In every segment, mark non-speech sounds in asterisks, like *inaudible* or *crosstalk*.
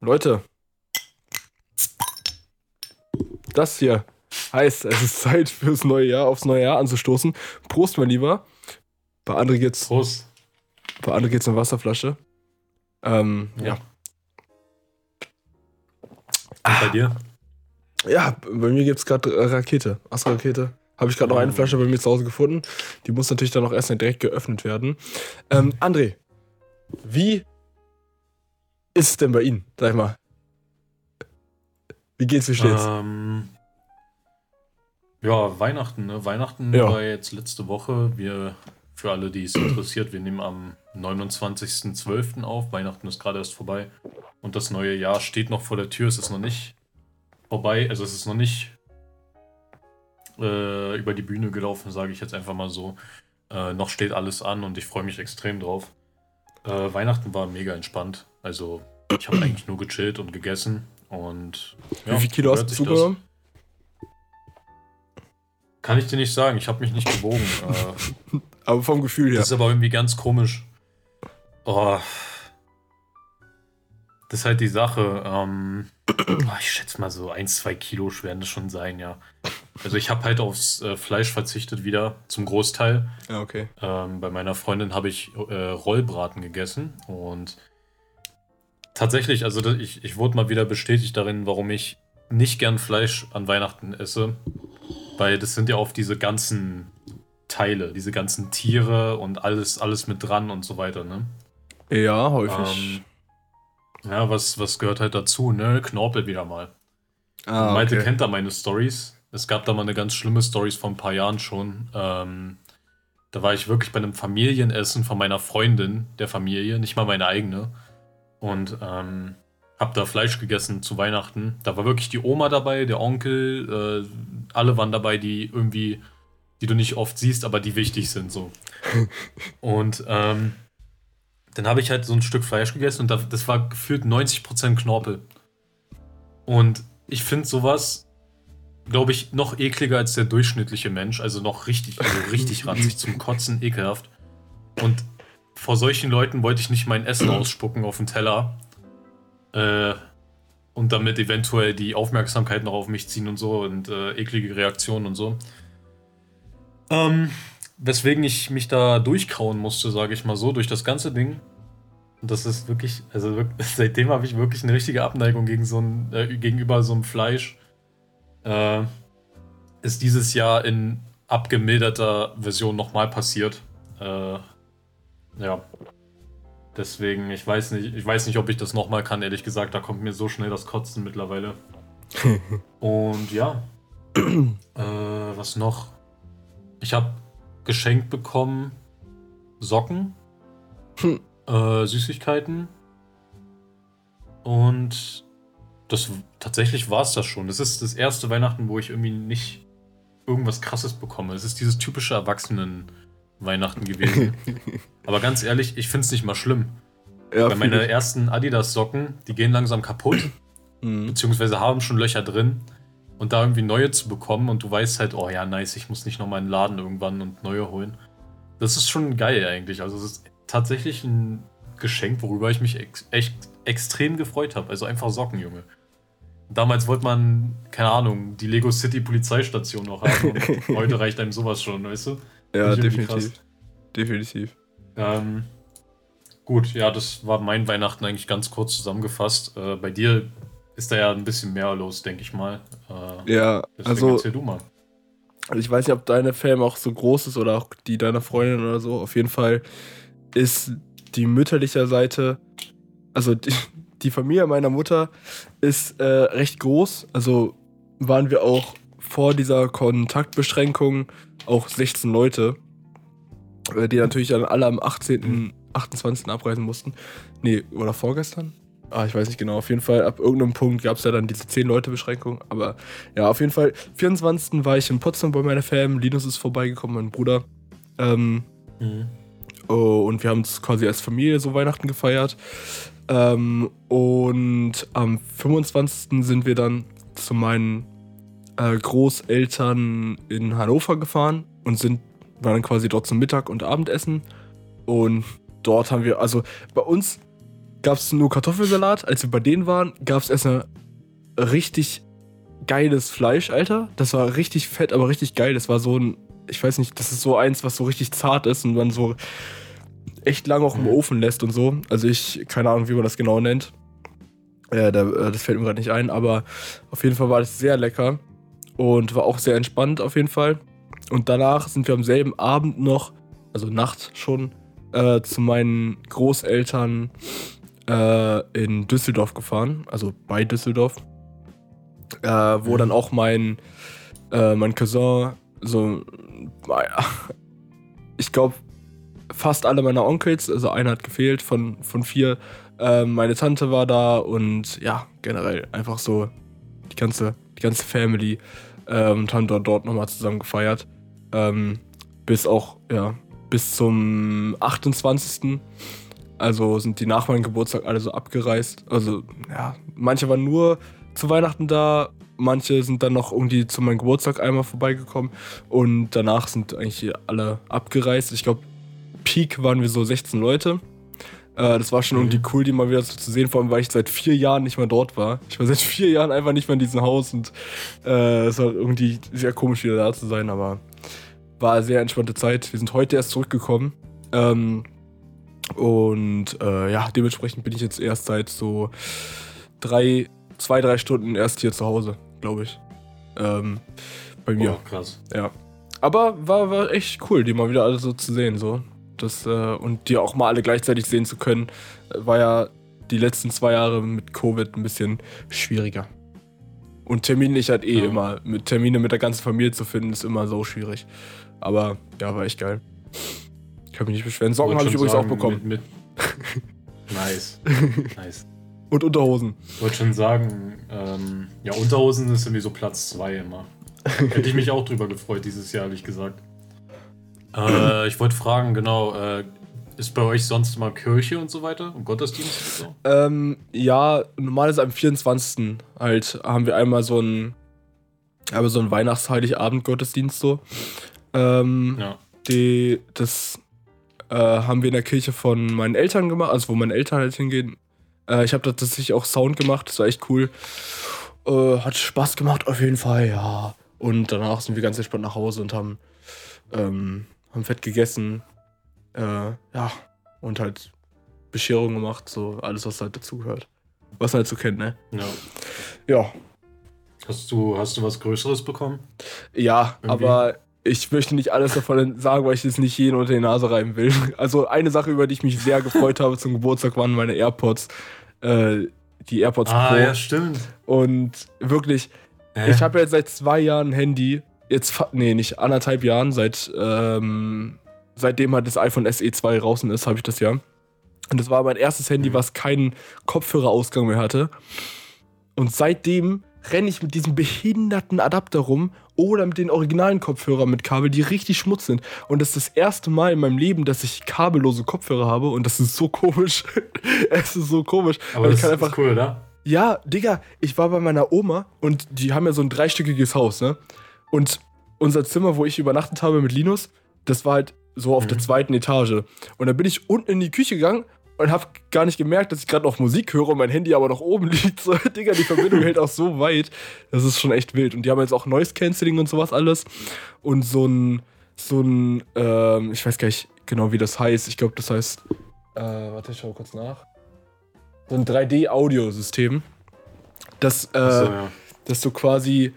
Leute, das hier heißt, es ist Zeit fürs neue Jahr, aufs neue Jahr anzustoßen. Prost, mein Lieber. Bei André geht's, Prost. bei André geht's eine Wasserflasche. Ähm, ja. Und bei dir? Ja, bei mir gibt's gerade Rakete, Astra-Rakete. Habe ich gerade noch eine. Flasche bei mir zu Hause gefunden. Die muss natürlich dann auch erst direkt geöffnet werden. Ähm, André, wie ist es denn bei Ihnen? Sag ich mal. Wie geht's, wie steht's? Ähm, ja, Weihnachten, ne? Weihnachten Ja. war jetzt letzte Woche. Wir, für alle, die es interessiert, wir nehmen am 29.12. auf. Weihnachten ist gerade erst vorbei. Und das neue Jahr steht noch vor der Tür. Es ist noch nicht vorbei. Also es ist noch nicht äh, über die Bühne gelaufen, sage ich jetzt einfach mal so. Äh, noch steht alles an und ich freue mich extrem drauf. Äh, Weihnachten war mega entspannt. Also ich habe eigentlich nur gechillt und gegessen. Und ja, wie viel Kilo hast du zugenommen? Kann ich dir nicht sagen, ich habe mich nicht gewogen. äh, *laughs* Aber vom Gefühl her. Das ist aber irgendwie ganz komisch. Oh. Das ist halt die Sache. Ähm, oh, ich schätze mal so 1, 2 Kilo werden das schon sein, ja. Also ich habe halt aufs äh, Fleisch verzichtet wieder, zum Großteil. Ja, okay. Ähm, bei meiner Freundin habe ich äh, Rollbraten gegessen und tatsächlich, also ich, ich wurde mal wieder bestätigt darin, warum ich nicht gern Fleisch an Weihnachten esse, weil das sind ja oft diese ganzen Teile, diese ganzen Tiere und alles, alles mit dran und so weiter, ne? Ja, häufig. Ähm, ja, was, was gehört halt dazu, ne? Knorpel wieder mal. ah, Malte okay. kennt da meine Stories. Es gab da mal eine ganz schlimme Stories vor ein paar Jahren schon. Ähm, da war ich wirklich bei einem Familienessen von meiner Freundin der Familie, nicht mal meine eigene. Und ähm, hab da Fleisch gegessen zu Weihnachten. Da war wirklich die Oma dabei, der Onkel, äh, alle waren dabei, die irgendwie, die du nicht oft siehst, aber die wichtig sind so. *laughs* und ähm, dann habe ich halt so ein Stück Fleisch gegessen und da, das war gefühlt 90% Knorpel. Und ich finde sowas, glaube ich, noch ekliger als der durchschnittliche Mensch. Also noch richtig, also richtig ranzig zum Kotzen, ekelhaft. Und vor solchen Leuten wollte ich nicht mein Essen ausspucken auf den Teller. Äh, und damit eventuell die Aufmerksamkeit noch auf mich ziehen und so und äh, eklige Reaktionen und so. Ähm, weswegen ich mich da durchkauen musste, sage ich mal so, durch das ganze Ding. Und das ist wirklich, also wirk- *laughs* seitdem habe ich wirklich eine richtige Abneigung gegen so ein, äh, gegenüber so einem Fleisch. Äh, ist dieses Jahr in abgemilderter Version nochmal passiert. Äh, ja. Deswegen, ich weiß nicht, ich weiß nicht, ob ich das nochmal kann, ehrlich gesagt, da kommt mir so schnell das Kotzen mittlerweile. *laughs* Und ja. äh, was noch? Ich habe geschenkt bekommen Socken, Hm. äh, Süßigkeiten und das tatsächlich war es das schon. Das ist das erste Weihnachten, wo ich irgendwie nicht irgendwas Krasses bekomme. Es ist dieses typische Erwachsenen-Weihnachten gewesen. *laughs* Aber ganz ehrlich, ich finde es nicht mal schlimm. ja, Weil meine fühl ersten Adidas-Socken, die gehen langsam kaputt, ich. *clears throat* Mhm. beziehungsweise haben schon Löcher drin. Und da irgendwie neue zu bekommen und du weißt halt, oh ja, nice, ich muss nicht nochmal in den Laden irgendwann und neue holen. Das ist schon geil eigentlich. Also es ist tatsächlich ein Geschenk, worüber ich mich ex echt extrem gefreut habe. Also einfach Socken, Junge. Damals wollte man, keine Ahnung, die Lego City Polizeistation noch haben und *laughs* heute reicht einem sowas schon, weißt du? Ja, definitiv. Definitiv. Ähm, gut, ja, das war mein Weihnachten eigentlich ganz kurz zusammengefasst. Äh, bei dir ist da ja ein bisschen mehr los, denke ich mal. Äh, Ja, also erzähl du mal. ich weiß nicht, ob deine Fam auch so groß ist oder auch die deiner Freundin oder so. Auf jeden Fall ist die mütterliche Seite, also die, die Familie meiner Mutter ist äh, recht groß. Also waren wir auch vor dieser Kontaktbeschränkung auch 16 Leute, äh, die natürlich dann alle am 18., 28. abreisen mussten. Nee, oder vorgestern? Ah, ich weiß nicht genau. Auf jeden Fall, ab irgendeinem Punkt gab es ja dann diese 10-Leute-Beschränkung. Aber ja, auf jeden Fall, 24. war ich in Potsdam bei meiner Fam. Linus ist vorbeigekommen, mein Bruder. Ähm, Mhm. Oh, und wir haben es quasi als Familie so Weihnachten gefeiert. Ähm, und am 25. sind wir dann zu meinen äh, Großeltern in Hannover gefahren und sind, waren dann quasi dort zum Mittag- und Abendessen. Und dort haben wir, also bei uns gab es nur Kartoffelsalat. Als wir bei denen waren, gab es erstmal richtig geiles Fleisch, Alter. Das war richtig fett, aber richtig geil. Das war so ein, ich weiß nicht, das ist so eins, was so richtig zart ist und man so echt lange auch im Mhm. Ofen lässt und so. Also ich, keine Ahnung, wie man das genau nennt. Äh, da, äh, das fällt mir gerade nicht ein, aber auf jeden Fall war das sehr lecker und war auch sehr entspannt auf jeden Fall. Und danach sind wir am selben Abend noch, also Nacht schon, äh, zu meinen Großeltern äh, in Düsseldorf gefahren, also bei Düsseldorf, äh, wo Mhm. dann auch mein, äh, mein Cousin so, ich glaube, fast alle meiner Onkels, also einer hat gefehlt von, von vier, äh, meine Tante war da und ja, generell einfach so die ganze, die ganze Family äh, und haben dort, dort nochmal zusammen gefeiert. Ähm, bis auch, ja, bis zum 28. Also sind die nach meinem Geburtstag alle so abgereist. Also, ja, manche waren nur zu Weihnachten da, manche sind dann noch irgendwie zu meinem Geburtstag einmal vorbeigekommen und danach sind eigentlich alle abgereist. Ich glaube, Peak waren wir so 16 Leute. Äh, das war schon Mhm. irgendwie cool, die mal wieder so zu sehen, vor allem, weil ich seit vier Jahren nicht mehr dort war. Ich war seit vier Jahren einfach nicht mehr in diesem Haus und äh, es war irgendwie sehr komisch, wieder da zu sein, aber war eine sehr entspannte Zeit. Wir sind heute erst zurückgekommen. Ähm, und äh, ja, dementsprechend bin ich jetzt erst seit so drei, zwei, drei Stunden erst hier zu Hause, glaube ich. Ähm, bei mir. Oh, krass. Ja. Aber war, war echt cool, die mal wieder alle so zu sehen, so. Das, äh, und die auch mal alle gleichzeitig sehen zu können, äh, war ja die letzten zwei Jahre mit Covid ein bisschen schwieriger. Und terminlich halt eh Ja. immer, mit Termine mit der ganzen Familie zu finden, ist immer so schwierig. Aber ja, war echt geil. Ich kann mich nicht beschweren. Socken habe ich übrigens sagen, auch bekommen. Mit, mit *laughs* nice. nice. Und Unterhosen. Ich wollte schon sagen, ähm, ja, Unterhosen ist irgendwie so Platz 2 immer. Hätte ich mich auch drüber gefreut dieses Jahr, ehrlich gesagt. Äh, ich wollte fragen, genau, äh, ist bei euch sonst mal Kirche und so weiter? Und Gottesdienst und so? Ähm, ja, normalerweise am 24. halt haben wir einmal so einen, aber so einen Weihnachts-Heiligabend-Gottesdienst so. Ähm, Ja. die, das äh, haben wir in der Kirche von meinen Eltern gemacht, also wo meine Eltern halt hingehen. Äh, ich habe da tatsächlich auch Sound gemacht, das war echt cool. Äh, hat Spaß gemacht auf jeden Fall, ja. Und danach sind wir ganz entspannt nach Hause und haben, ähm, haben fett gegessen. Äh, ja, und halt Bescherung gemacht, so alles, was halt dazugehört. Was man halt so kennt, ne? ja. Ja. Hast du, hast du was Größeres bekommen? Ja, Irgendwie. aber ich möchte nicht alles davon *laughs* sagen, weil ich es nicht jeden unter die Nase reiben will. *laughs* Also eine Sache, über die ich mich sehr gefreut habe zum Geburtstag, waren meine AirPods. Äh, die AirPods ah, Pro. ja, stimmt. Und wirklich, Hä? ich habe jetzt seit zwei Jahren ein Handy. Jetzt, nee, nicht anderthalb Jahren, seit, ähm, seitdem halt das iPhone SE 2 draußen ist, habe ich das ja. Und das war mein erstes Handy, Mhm. was keinen Kopfhörerausgang mehr hatte. Und seitdem renne ich mit diesem behinderten Adapter rum oder mit den originalen Kopfhörern mit Kabel, die richtig schmutz sind. Und das ist das erste Mal in meinem Leben, dass ich kabellose Kopfhörer habe und das ist so komisch. *laughs* es ist so komisch. aber weil das ich kann ist einfach cool, oder? ja, Digga, ich war bei meiner Oma und die haben ja so ein dreistöckiges Haus, ne? Und unser Zimmer, wo ich übernachtet habe mit Linus, das war halt so auf Mhm. der zweiten Etage. Und dann bin ich unten in die Küche gegangen und hab gar nicht gemerkt, dass ich gerade noch Musik höre und mein Handy aber noch oben *laughs* liegt. So, Digga, die Verbindung hält auch so weit. Das ist schon echt wild. Und die haben jetzt auch Noise Cancelling und sowas alles. Und so ein, so ein, ähm, ich weiß gar nicht genau, wie das heißt. Ich glaube, das heißt, äh, warte, ich schau kurz nach. So ein 3D-Audiosystem. Das, äh, Achso, ja. dass du quasi,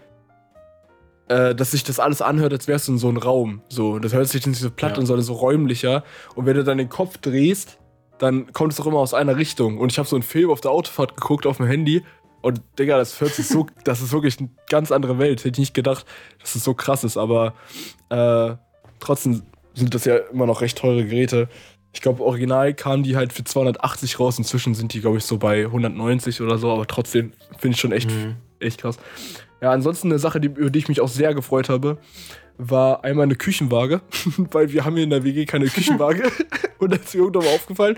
äh, dass sich das alles anhört, als wärst du in so einem Raum. So, das hört sich nicht so platt Ja. an, sondern so räumlicher. Und wenn du dann den Kopf drehst, dann kommt es doch immer aus einer Richtung. Und ich habe so einen Film auf der Autofahrt geguckt auf dem Handy. Und Digga, das hört sich so, *laughs* das ist wirklich eine ganz andere Welt. Hätte ich nicht gedacht, dass es so krass ist. Aber äh, trotzdem sind das ja immer noch recht teure Geräte. Ich glaube, original kamen die halt für 280 raus. Inzwischen sind die, glaube ich, so bei 190 oder so. Aber trotzdem finde ich schon echt Mhm. echt krass. Ja, ansonsten eine Sache, die, über die ich mich auch sehr gefreut habe, war einmal eine Küchenwaage, *laughs* weil wir haben hier in der WG keine *laughs* Küchenwaage *laughs* und da ist mir irgendwann mal aufgefallen.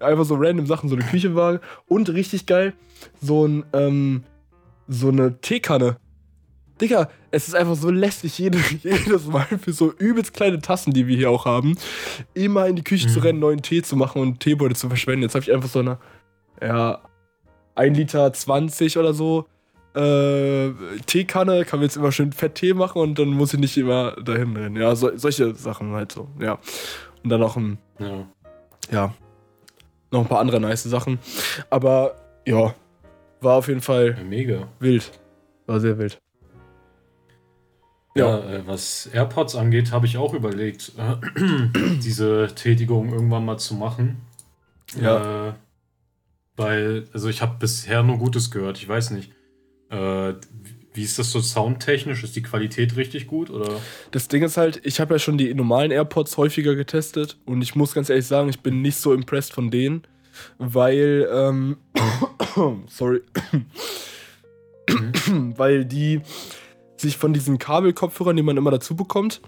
Einfach so random Sachen, so eine Küchenwaage und richtig geil, so ein, ähm, so eine Teekanne. Digga, es ist einfach so lästig, jede, jedes Mal für so übelst kleine Tassen, die wir hier auch haben, immer in die Küche zu Mhm. rennen, neuen Tee zu machen und Teebeutel zu verschwenden. Jetzt habe ich einfach so eine, ja, 1 Liter 20 oder so äh, Teekanne, kann mir jetzt immer schön fett Tee machen und dann muss ich nicht immer dahin rennen. Ja, so, solche Sachen halt so, ja. Und dann noch ein, ja. ja, noch ein paar andere nice Sachen. Aber ja, war auf jeden Fall ja, mega wild. War sehr wild. Ja, ja äh, was AirPods angeht, habe ich auch überlegt, äh, *clears throat* diese Tätigung irgendwann mal zu machen. Ja. Äh, weil, also ich habe bisher nur Gutes gehört. Ich weiß nicht. Äh, wie ist das so soundtechnisch? Ist die Qualität richtig gut? Oder? Das Ding ist halt, ich habe ja schon die normalen AirPods häufiger getestet und ich muss ganz ehrlich sagen, ich bin nicht so impressed von denen, weil, ähm, *coughs* sorry, *coughs* weil die sich von diesen Kabelkopfhörern, die man immer dazu bekommt,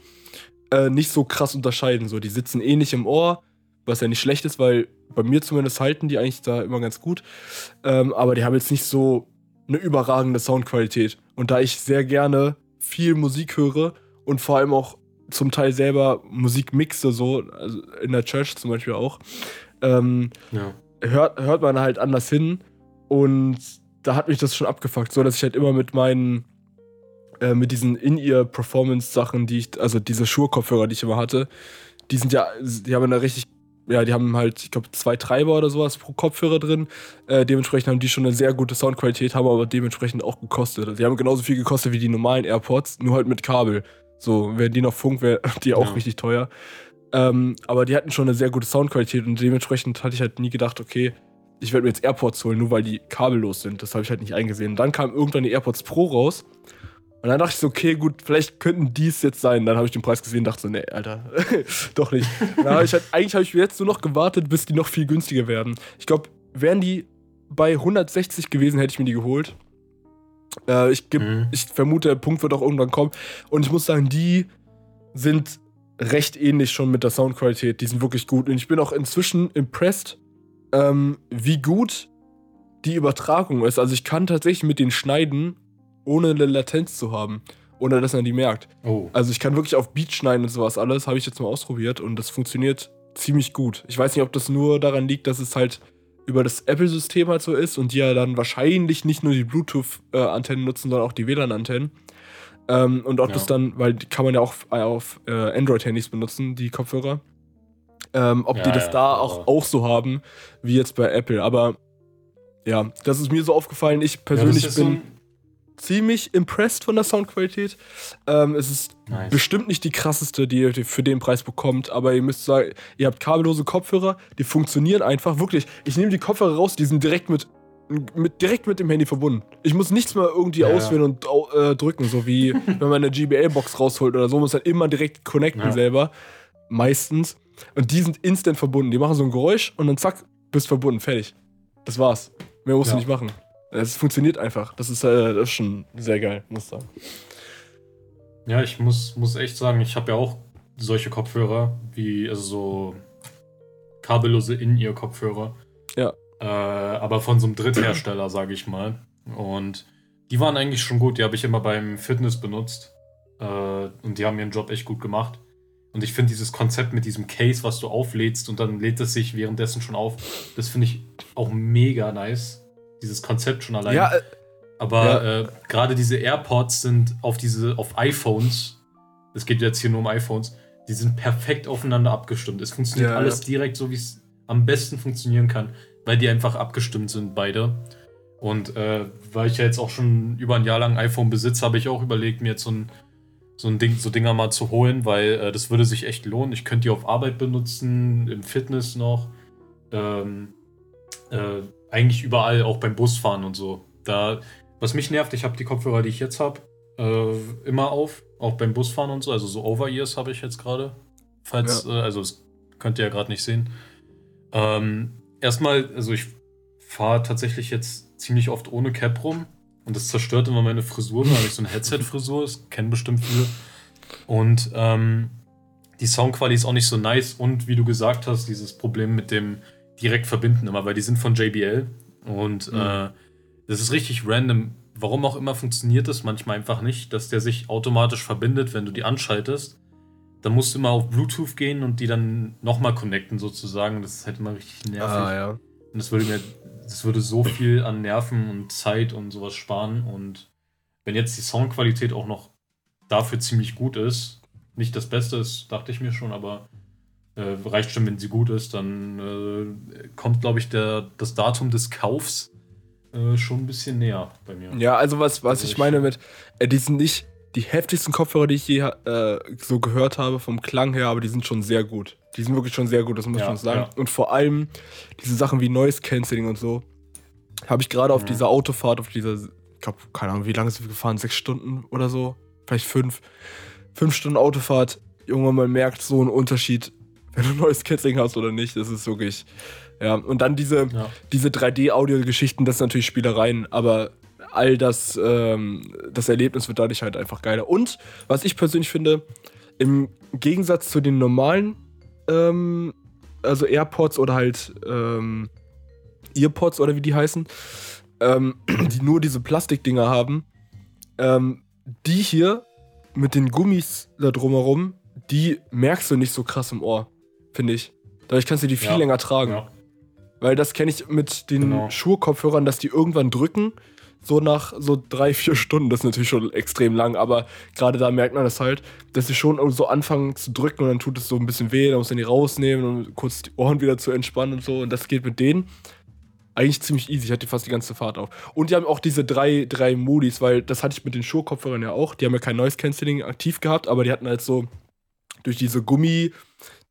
äh, nicht so krass unterscheiden. So, die sitzen eh nicht im Ohr, was ja nicht schlecht ist, weil bei mir zumindest halten die eigentlich da immer ganz gut. Ähm, aber die haben jetzt nicht so eine überragende Soundqualität. Und da ich sehr gerne viel Musik höre und vor allem auch zum Teil selber Musik mixe, so also in der Church zum Beispiel auch, ähm, ja. hört, hört man halt anders hin. Und da hat mich das schon abgefuckt, so dass ich halt immer mit meinen, äh, mit diesen In-Ear-Performance-Sachen, die ich, also diese Schuhe-Kopfhörer, die ich immer hatte, die sind ja, die haben eine richtig ja, die haben halt, ich glaube, zwei Treiber oder sowas pro Kopfhörer drin. Äh, dementsprechend haben die schon eine sehr gute Soundqualität, haben aber dementsprechend auch gekostet. Die haben genauso viel gekostet wie die normalen AirPods, nur halt mit Kabel. So, wären die noch Funk, wäre *laughs* die auch ja. richtig teuer. Ähm, aber die hatten schon eine sehr gute Soundqualität und dementsprechend hatte ich halt nie gedacht, okay, ich werde mir jetzt AirPods holen, nur weil die kabellos sind. Das habe ich halt nicht eingesehen. Und dann kam irgendwann die AirPods Pro raus und dann dachte ich so, okay, gut, vielleicht könnten die es jetzt sein. Dann habe ich den Preis gesehen und dachte so, nee, Alter, *laughs* doch nicht. Hab ich halt, eigentlich habe ich jetzt nur noch gewartet, bis die noch viel günstiger werden. Ich glaube, wären die bei 160 gewesen, hätte ich mir die geholt. Äh, ich, geb, mhm. ich vermute, der Punkt wird auch irgendwann kommen. Und ich muss sagen, die sind recht ähnlich schon mit der Soundqualität. Die sind wirklich gut. Und ich bin auch inzwischen impressed, ähm, wie gut die Übertragung ist. Also ich kann tatsächlich mit den schneiden ohne eine Latenz zu haben. Ohne dass man die merkt. Oh. Also ich kann wirklich auf Beat schneiden und sowas alles, habe ich jetzt mal ausprobiert und das funktioniert ziemlich gut. Ich weiß nicht, ob das nur daran liegt, dass es halt über das Apple-System halt so ist und die ja dann wahrscheinlich nicht nur die Bluetooth-Antennen nutzen, sondern auch die WLAN-Antennen. Ähm, und ob ja. das dann, weil die kann man ja auch auf äh, Android-Handys benutzen, die Kopfhörer. Ähm, ob ja, die das ja, da auch, auch so haben, wie jetzt bei Apple. Aber ja, das ist mir so aufgefallen. Ich persönlich bin. So ziemlich impressed von der Soundqualität. Ähm, es ist nice. bestimmt nicht die krasseste, die ihr für den Preis bekommt, aber ihr müsst sagen, ihr habt kabellose Kopfhörer, die funktionieren einfach. Wirklich, ich nehme die Kopfhörer raus, die sind direkt mit, mit, direkt mit dem Handy verbunden. Ich muss nichts mehr irgendwie ja. auswählen und äh, drücken, so wie *laughs* wenn man eine GBL-Box rausholt oder so, muss man immer direkt connecten ja. selber. Meistens. Und die sind instant verbunden. Die machen so ein Geräusch und dann zack, bist verbunden, fertig. Das war's. Mehr musst ja. du nicht machen. Es funktioniert einfach. Das ist, äh, das ist schon sehr geil, muss ich sagen. Ja, ich muss, muss echt sagen, ich habe ja auch solche Kopfhörer, wie also so kabellose In-Ear-Kopfhörer. Ja. Äh, aber von so einem Dritthersteller, sage ich mal. Und die waren eigentlich schon gut. Die habe ich immer beim Fitness benutzt. Äh, und die haben ihren Job echt gut gemacht. Und ich finde dieses Konzept mit diesem Case, was du auflädst und dann lädt es sich währenddessen schon auf, das finde ich auch mega nice dieses Konzept schon allein. Ja, äh, aber ja. äh, gerade diese AirPods sind auf diese, auf iPhones, es geht jetzt hier nur um iPhones, die sind perfekt aufeinander abgestimmt. Es funktioniert ja, alles direkt so, wie es am besten funktionieren kann, weil die einfach abgestimmt sind, beide. Und äh, weil ich ja jetzt auch schon über ein Jahr lang iPhone besitze, habe ich auch überlegt, mir jetzt so ein, so ein Ding, so Dinger mal zu holen, weil äh, das würde sich echt lohnen. Ich könnte die auf Arbeit benutzen, im Fitness noch. Ähm, äh, eigentlich überall, auch beim Busfahren und so. Da, was mich nervt, ich habe die Kopfhörer, die ich jetzt habe, äh, immer auf, auch beim Busfahren und so. Also so Over-Ears habe ich jetzt gerade. Falls, ja. äh, also das könnt ihr ja gerade nicht sehen. Ähm, erstmal, also ich fahre tatsächlich jetzt ziemlich oft ohne Cap rum und das zerstört immer meine Frisur, weil ich so eine Headset-Frisur, das kennen bestimmt viele. Und ähm, die Soundqualität ist auch nicht so nice und wie du gesagt hast, dieses Problem mit dem direkt verbinden immer, weil die sind von JBL und mhm. äh, das ist richtig random. Warum auch immer funktioniert das manchmal einfach nicht, dass der sich automatisch verbindet, wenn du die anschaltest. Dann musst du immer auf Bluetooth gehen und die dann nochmal connecten sozusagen. Das ist halt immer richtig nervig. Ah, ja. Und das würde mir das würde so viel an Nerven und Zeit und sowas sparen. Und wenn jetzt die Soundqualität auch noch dafür ziemlich gut ist, nicht das Beste ist, dachte ich mir schon, aber äh, reicht schon, wenn sie gut ist, dann äh, kommt, glaube ich, der, das Datum des Kaufs äh, schon ein bisschen näher bei mir. Ja, also was, was also ich meine mit, äh, die sind nicht die heftigsten Kopfhörer, die ich je äh, so gehört habe, vom Klang her, aber die sind schon sehr gut. Die sind wirklich schon sehr gut, das muss ja, ich schon sagen. Ja. Und vor allem diese Sachen wie Noise Cancelling und so, habe ich gerade auf mhm. dieser Autofahrt, auf dieser, ich glaube, keine Ahnung, wie lange sind wir gefahren? Sechs Stunden oder so? Vielleicht fünf. Fünf Stunden Autofahrt. Irgendwann mal merkt so einen Unterschied, wenn du Noise Cancelling hast oder nicht. Das ist wirklich. Ja, und dann diese, ja. diese 3D-Audio-Geschichten, das sind natürlich Spielereien, aber all das, ähm, das Erlebnis wird dadurch halt einfach geiler. Und was ich persönlich finde, im Gegensatz zu den normalen, ähm, also AirPods oder halt ähm, Earpods oder wie die heißen, ähm, *clears throat* die nur diese Plastikdinger haben, ähm, die hier mit den Gummis da drumherum, die merkst du nicht so krass im Ohr, finde ich. Dadurch kannst du die viel ja. länger tragen. Ja. Weil das kenne ich mit den genau. Schuhkopfhörern, dass die irgendwann drücken so nach so drei, vier Stunden, das ist natürlich schon extrem lang, aber gerade da merkt man das halt, dass sie schon so anfangen zu drücken und dann tut es so ein bisschen weh, dann muss man die rausnehmen und kurz die Ohren wieder zu entspannen und so und das geht mit denen eigentlich ziemlich easy. Ich hatte fast die ganze Fahrt auf. Und die haben auch diese drei, drei Modis, weil das hatte ich mit den Schuhkopfhörern ja auch. Die haben ja kein Noise Cancelling aktiv gehabt, aber die hatten halt so durch diese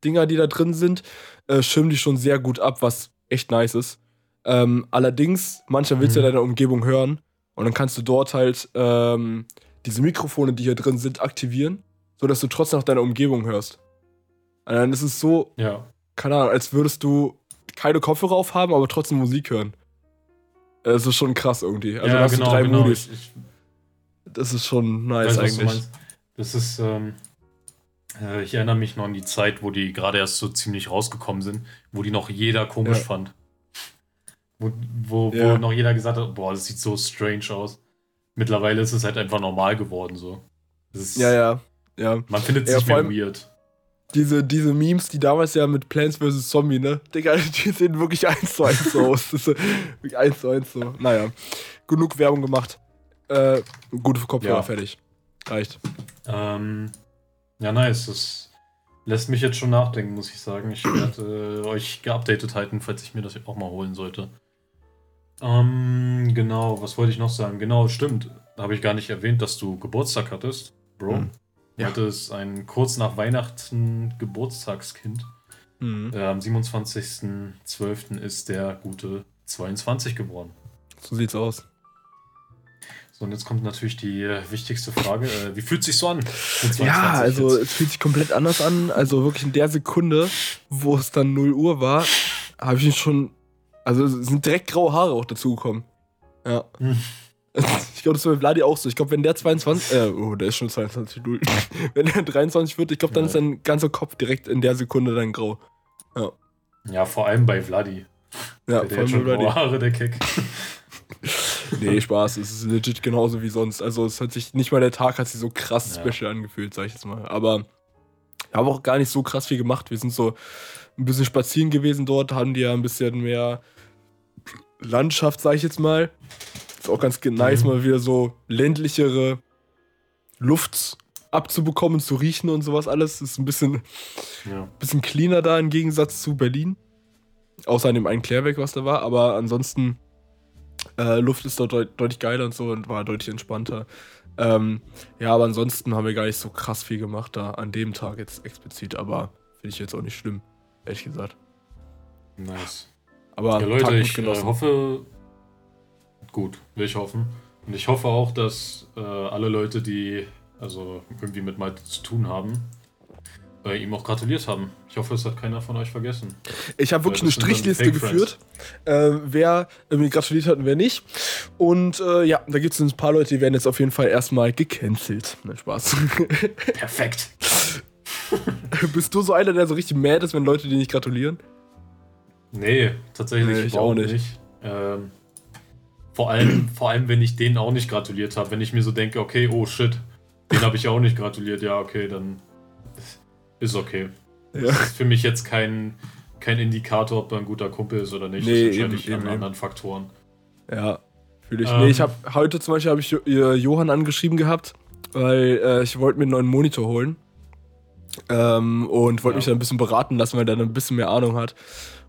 Gummi-Dinger, die da drin sind, äh, schirmen die schon sehr gut ab, was echt nice ist. Ähm, allerdings, manchmal willst du ja mhm. deine Umgebung hören und dann kannst du dort halt ähm, diese Mikrofone, die hier drin sind, aktivieren, sodass du trotzdem noch deine Umgebung hörst. Und dann ist es so, ja. keine Ahnung, als würdest du keine Kopfhörer aufhaben, aber trotzdem Musik hören. Das ist schon krass irgendwie. Also ja, hast genau, du drei genau. Modis. Ich, das ist schon nice weiß, eigentlich. Das ist, ähm, äh, ich erinnere mich noch an die Zeit, wo die gerade erst so ziemlich rausgekommen sind, wo die noch jeder komisch ja. fand. Wo, wo, ja. wo noch jeder gesagt hat, boah, das sieht so strange aus. Mittlerweile ist es halt einfach normal geworden so. Ist, ja, ja, ja. Man findet es ja, nicht mehr weird. Diese, diese Memes, die damals ja mit Plants vs. Zombie, ne? Digga, *laughs* die sehen wirklich eins zu eins so aus. Das ist wirklich eins zu eins so. Naja, genug Werbung gemacht. Äh, gute Kopfhörer, ja. fertig. Reicht. Ähm, ja, nice. Das lässt mich jetzt schon nachdenken, muss ich sagen. Ich werde äh, euch geupdatet halten, falls ich mir das auch mal holen sollte. Ähm, genau, was wollte ich noch sagen? Genau, stimmt. Habe ich gar nicht erwähnt, dass du Geburtstag hattest, Bro. Mhm. Ja. Du hattest ein kurz nach Weihnachten Geburtstagskind. Mhm. Äh, am 27.12. ist der gute 22 geworden. So sieht's aus. So, und jetzt kommt natürlich die äh, wichtigste Frage. Äh, wie fühlt es sich so an? Ja, also jetzt? es fühlt sich komplett anders an. Also wirklich in der Sekunde, wo es dann 0 Uhr war, habe ich schon also sind direkt graue Haare auch dazugekommen. Ja. Hm. *laughs* Ich glaube, das ist bei Vladi auch so. Ich glaube, wenn der 22, äh, oh, der ist schon 22, *laughs* wenn der 23 wird, ich glaube, dann ja. ist sein ganzer Kopf direkt in der Sekunde dann grau. Ja. Ja, vor allem bei Vladi. Ja, der, der hat schon graue Haare, der Keck. *laughs* *laughs* nee, Spaß. Es ist legit genauso wie sonst. Also, es hat sich nicht mal der Tag hat sich so krass ja. special angefühlt, sag ich jetzt mal. Aber wir haben auch gar nicht so krass viel gemacht. Wir sind so ein bisschen spazieren gewesen dort, haben die ja ein bisschen mehr Landschaft, sag ich jetzt mal. Ist auch ganz nice, mhm. mal wieder so ländlichere Luft abzubekommen, zu riechen und sowas alles. Ist ein bisschen, ja. bisschen cleaner da im Gegensatz zu Berlin. Außer an dem einen Klärwerk, was da war. Aber ansonsten, äh, Luft ist dort deut deutlich geiler und so und war deutlich entspannter. Ähm, ja, aber ansonsten haben wir gar nicht so krass viel gemacht da an dem Tag jetzt explizit. Aber finde ich jetzt auch nicht schlimm, ehrlich gesagt. Nice. Aber ja, Leute, ich äh, hoffe, gut, will ich hoffen. Und ich hoffe auch, dass äh, alle Leute, die also irgendwie mit Malte zu tun haben, äh, ihm auch gratuliert haben. Ich hoffe, es hat keiner von euch vergessen. Ich habe wirklich eine Strichliste geführt, äh, wer mir gratuliert hat und wer nicht. Und äh, ja, da gibt es ein paar Leute, die werden jetzt auf jeden Fall erstmal gecancelt. Nein, Spaß. *laughs* Perfekt. *laughs* Bist du so einer, der so richtig mad ist, wenn Leute dir nicht gratulieren? Nee, tatsächlich nee, ich auch nicht. nicht. Ähm, vor, allem, *clears throat* vor allem, wenn ich denen auch nicht gratuliert habe. Wenn ich mir so denke, okay, oh shit, den habe ich auch nicht gratuliert. Ja, okay, dann ist okay. Ja. Das ist für mich jetzt kein, kein Indikator, ob er ein guter Kumpel ist oder nicht. Nee, das wahrscheinlich eben, an eben, anderen Faktoren. Ja, fühle ich. Ähm. nee, ich habe heute zum Beispiel habe ich äh, Johann angeschrieben gehabt, weil äh, ich wollte mir einen neuen Monitor holen. Ähm, und wollte Ja. mich da ein bisschen beraten lassen, weil der dann ein bisschen mehr Ahnung hat.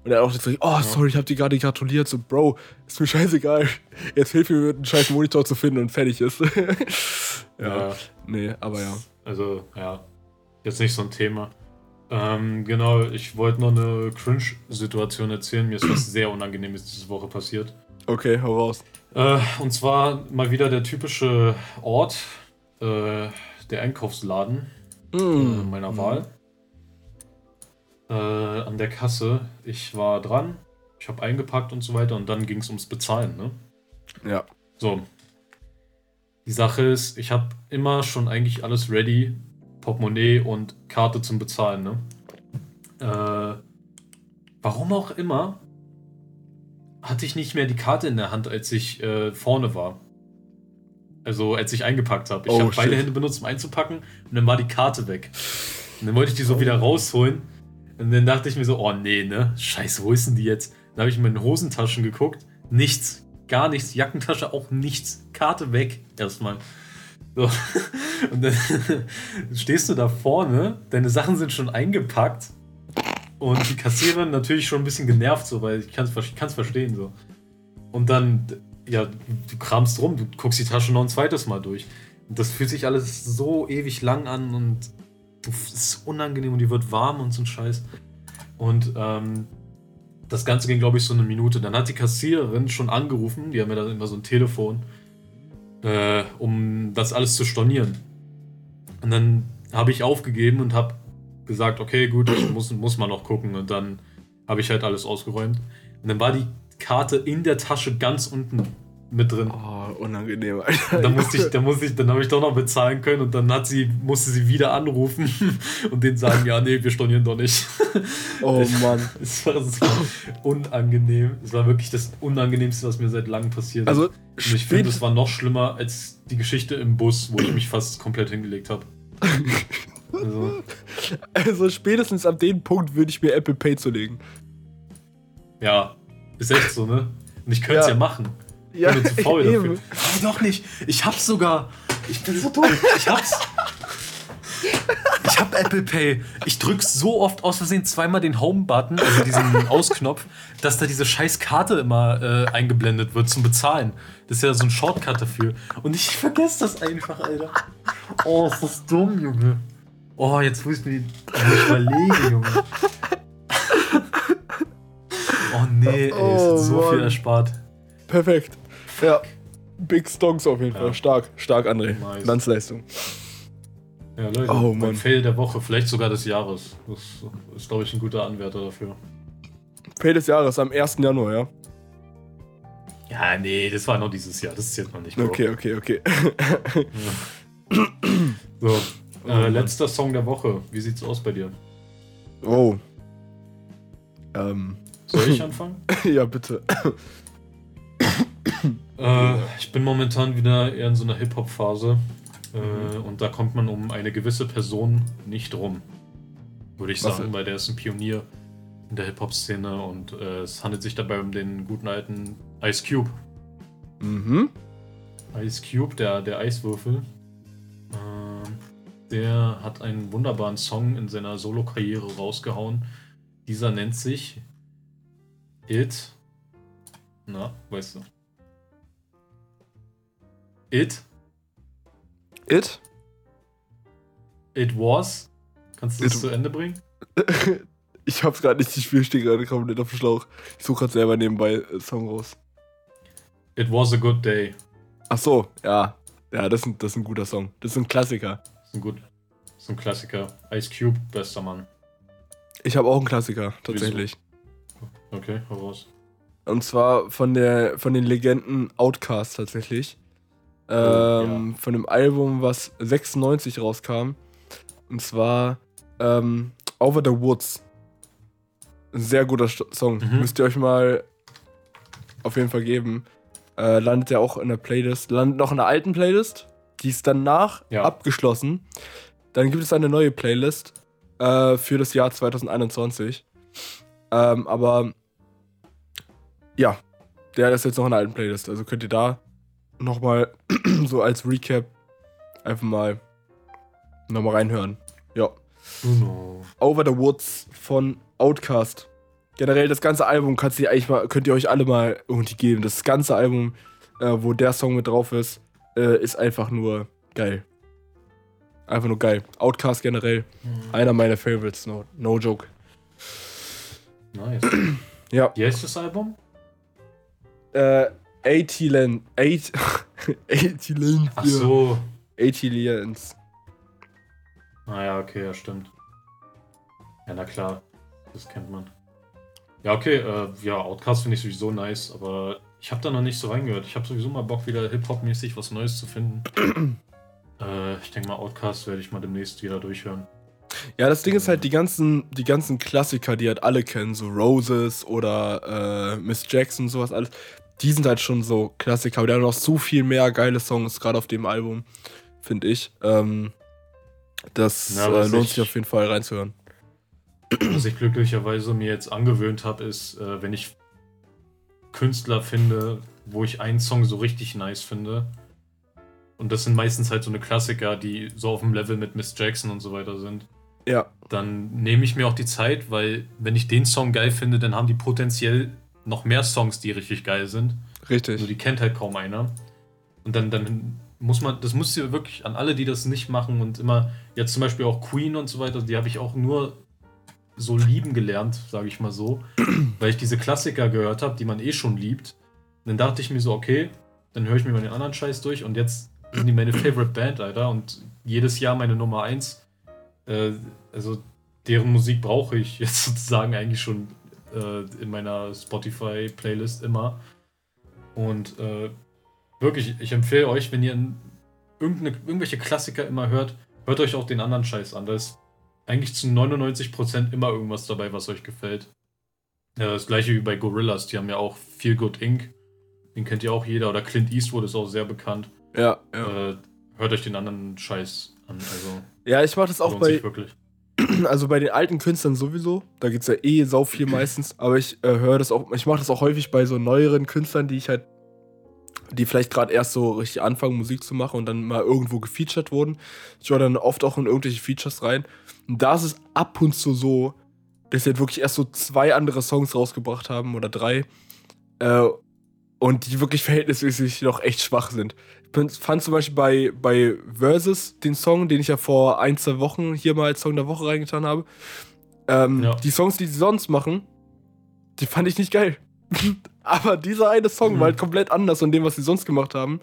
Und er hat auch gesagt, oh, sorry, ich habe dir gerade gratuliert. So, Bro, ist mir scheißegal. Jetzt hilf mir, einen scheiß Monitor zu finden und fertig ist. *laughs* ja, Ja. nee, aber ja. Also, ja, jetzt nicht so ein Thema. Ähm, genau, ich wollte noch eine Cringe-Situation erzählen. Mir ist was sehr Unangenehmes diese Woche passiert. Okay, hau raus. Äh, und zwar mal wieder der typische Ort, äh, der Einkaufsladen äh, Mm. meiner Wahl. Äh, an der Kasse. Ich war dran, ich habe eingepackt und so weiter und dann ging es ums Bezahlen, ne? Ja. So. Die Sache ist, ich habe immer schon eigentlich alles ready. Portemonnaie und Karte zum Bezahlen, ne? Äh, warum auch immer hatte ich nicht mehr die Karte in der Hand, als ich äh, vorne war. Also als ich eingepackt habe. Ich Oh, habe beide. Hände benutzt, um einzupacken und dann war die Karte weg. Und dann wollte ich die so wieder rausholen. Und dann dachte ich mir so, oh nee, ne? Scheiße, wo ist denn die jetzt? Dann habe ich in meine Hosentaschen geguckt. Nichts. Gar nichts. Jackentasche auch nichts. Karte weg. Erstmal. So. *laughs* Und dann *laughs* stehst du da vorne, deine Sachen sind schon eingepackt. Und die Kassiererin natürlich schon ein bisschen genervt, so, weil ich kann es verstehen. So. Und dann, ja, du kramst rum, du guckst die Tasche noch ein zweites Mal durch. Und das fühlt sich alles so ewig lang an und es ist unangenehm und die wird warm und so ein Scheiß. Und ähm, das Ganze ging, glaube ich, so eine Minute. Dann hat die Kassiererin schon angerufen, die haben ja dann immer so ein Telefon, äh, um das alles zu stornieren. Und dann habe ich aufgegeben und habe gesagt, okay, gut, ich muss, muss mal noch gucken. Und dann habe ich halt alles ausgeräumt. Und dann war die Karte in der Tasche ganz unten mit drin. Oh, unangenehm, Alter. Da musste ich, *laughs* da musste ich, dann habe ich doch noch bezahlen können und dann hat sie, musste sie wieder anrufen *laughs* und denen sagen, ja, nee, wir stornieren doch nicht. *laughs* Oh Mann. Es war so unangenehm. Es war wirklich das Unangenehmste, was mir seit langem passiert ist. Also, und ich finde, es war noch schlimmer als die Geschichte im Bus, wo ich mich fast komplett hingelegt habe. Also, also spätestens ab dem Punkt würde ich mir Apple Pay zulegen. ja, ist echt so, ne? Und ich könnte es Ja. ja. machen. Ja, Ich bin zu faul dafür. eben. Aber doch nicht. Ich hab's sogar. Ich bin so dumm. Ich hab's. Ich hab Apple Pay. Ich drück so oft aus Versehen zweimal den Home-Button, also diesen Ausknopf, dass da diese scheiß Karte immer äh, eingeblendet wird zum Bezahlen. Das ist ja so ein Shortcut dafür. Und ich vergesse das einfach, Alter. Oh, ist das dumm, Junge. Oh, jetzt wo ich mir wo ich überlege, Junge. Oh nee, ey, es Oh, hat so viel Mann. erspart. Perfekt. Ja. Big Stonks auf jeden Ja. Fall. Stark. Stark, André. Nice. Glanzleistung. Ja, Leute, Oh, Mann. Fail der Woche, vielleicht sogar des Jahres. Das ist, glaube ich, ein guter Anwärter dafür. Fail des Jahres am 1. Januar, ja? Ja, nee, das war noch dieses Jahr. Das zählt noch nicht. Bro. Okay, okay, okay. So, Oh, äh, Mann. letzter Song der Woche. Wie sieht's aus bei dir? Oh. Ähm. Soll ich *laughs* anfangen? ja, bitte. Äh, ich bin momentan wieder eher in so einer Hip-Hop-Phase. Äh, und da kommt man um eine gewisse Person nicht rum. Würde ich Was sagen, weil der ist ein Pionier in der Hip-Hop-Szene und äh, es handelt sich dabei um den guten alten Ice Cube. Mhm. Ice Cube, der, der Eiswürfel, ähm, der hat einen wunderbaren Song in seiner Solo-Karriere rausgehauen. Dieser nennt sich It. Na, weißt du? It. It? It was. Kannst du das It- zu Ende bringen? *laughs* Ich hab's gerade nicht, ich stehe gerade komplett auf dem Schlauch. Ich suche gerade selber nebenbei äh, Song raus. It was a good day. Ach so, ja. Ja, das ist, ein, das ist ein guter Song. Das ist ein Klassiker. Ist ein gut. Ist ein Klassiker. Ice Cube, bester Mann. Ich habe auch einen Klassiker, tatsächlich. Okay, hau raus. Und zwar von der von den Legenden Outcast tatsächlich. Oh, Ähm, Von dem Album, was 96 rauskam. Und zwar ähm, Over the Woods. Ein sehr guter St Song. Mhm. Müsst ihr euch mal auf jeden Fall geben. Äh, landet ja auch in der Playlist. Landet noch in der alten Playlist. Die ist danach Ja. abgeschlossen. Dann gibt es eine neue Playlist äh, für das Jahr 2021. Ähm, aber ja, der ist jetzt noch in der alten Playlist. Also könnt ihr da nochmal *clears throat* so als Recap einfach mal nochmal reinhören. Ja. Uno. Over the Woods von Outcast. Generell das ganze Album kannst ihr eigentlich mal, könnt ihr euch alle mal irgendwie geben. Das ganze Album, äh, wo der Song mit drauf ist, äh, ist einfach nur geil. Einfach nur geil. Outcast generell, einer meiner Favorites, no, no joke. Nice. *clears throat* Ja. Wie heißt das Album? Äh, 80 Lens. 80 80 Lens. Ach so. 80 Lens. Ah ja, okay, ja, stimmt. Ja, na klar. Das kennt man. Ja, okay, äh, ja, Outcast finde ich sowieso nice, aber ich habe da noch nicht so reingehört. Ich habe sowieso mal Bock, wieder Hip-Hop-mäßig was Neues zu finden. *clears throat* äh, ich denke mal, Outcast werde ich mal demnächst wieder durchhören. Ja, das Ding ist halt, die ganzen, die ganzen Klassiker, die halt alle kennen, so Roses oder äh, Miss Jackson, sowas alles, die sind halt schon so Klassiker, aber die haben noch so viel mehr geile Songs, gerade auf dem Album, finde ich. Ähm, das Ja, äh, lohnt ich- sich auf jeden Fall reinzuhören. Was ich glücklicherweise mir jetzt angewöhnt habe, ist, äh, wenn ich Künstler finde, wo ich einen Song so richtig nice finde. Und das sind meistens halt so eine Klassiker, die so auf dem Level mit Miss Jackson und so weiter sind. Ja, Dann nehme ich mir auch die Zeit, weil wenn ich den Song geil finde, dann haben die potenziell noch mehr Songs, die richtig geil sind. Nur richtig. die kennt halt kaum einer. Und dann, dann muss man, das muss ihr wirklich an alle, die das nicht machen und immer, jetzt zum Beispiel auch Queen und so weiter, die habe ich auch nur so lieben gelernt, sage ich mal so, *clears throat* weil ich diese Klassiker gehört habe, die man eh schon liebt. Und dann dachte ich mir so, okay, dann höre ich mir mal den anderen Scheiß durch und jetzt sind die meine Favorite Band, Alter, und jedes Jahr meine Nummer eins. Äh, also deren Musik brauche ich *laughs* jetzt sozusagen eigentlich schon äh, in meiner Spotify-Playlist immer. Und äh, wirklich, ich empfehle euch, wenn ihr irgendwelche Klassiker immer hört, hört euch auch den anderen Scheiß an. Da ist eigentlich zu 99% immer irgendwas dabei, was euch gefällt. Ja, das gleiche wie bei Gorillas, die haben ja auch Feel Good Inc. Den kennt ja auch jeder. Oder Clint Eastwood ist auch sehr bekannt. Ja, ja. Äh, hört euch den anderen Scheiß an. Also Ja, ich mache das auch bei. *clears throat* also bei den alten Künstlern sowieso. Da geht's ja eh sau viel meistens. Aber ich äh, höre das auch, ich mache das auch häufig bei so neueren Künstlern, die ich halt, die vielleicht gerade erst so richtig anfangen, Musik zu machen und dann mal irgendwo gefeatured wurden. Ich höre dann oft auch in irgendwelche Features rein. Und da ist es ab und zu so, dass sie halt wirklich erst so zwei andere Songs rausgebracht haben oder drei. Äh, und die wirklich verhältnismäßig noch echt schwach sind. Ich fand zum Beispiel bei, bei Versus den Song, den ich ja vor ein, zwei Wochen hier mal als Song der Woche reingetan habe. Ähm, Ja. Die Songs, die sie sonst machen, die fand ich nicht geil. *laughs* Aber dieser eine Song Mhm. war halt komplett anders von dem, was sie sonst gemacht haben.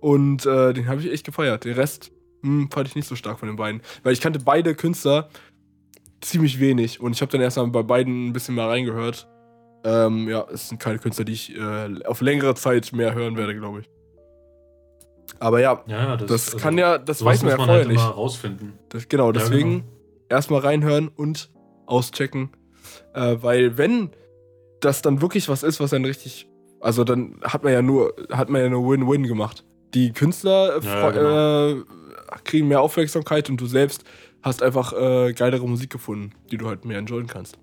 Und äh, den habe ich echt gefeiert. Den Rest hm, fand ich nicht so stark von den beiden. Weil ich kannte beide Künstler ziemlich wenig. Und ich habe dann erstmal bei beiden ein bisschen mal reingehört. Ähm, ja, es sind keine Künstler, die ich äh, auf längere Zeit mehr hören werde, glaube ich. Aber ja, Ja, ja, das, das also, kann ja, das weiß man ja vorher halt nicht. rausfinden. Das, genau, Ja, deswegen genau. erstmal reinhören und auschecken. Äh, weil wenn das dann wirklich was ist, was dann richtig. Also dann hat man ja nur, hat man ja nur Win-Win gemacht. Die Künstler äh, Ja, genau. äh, kriegen mehr Aufmerksamkeit und du selbst hast einfach äh, geilere Musik gefunden, die du halt mehr enjoyen kannst.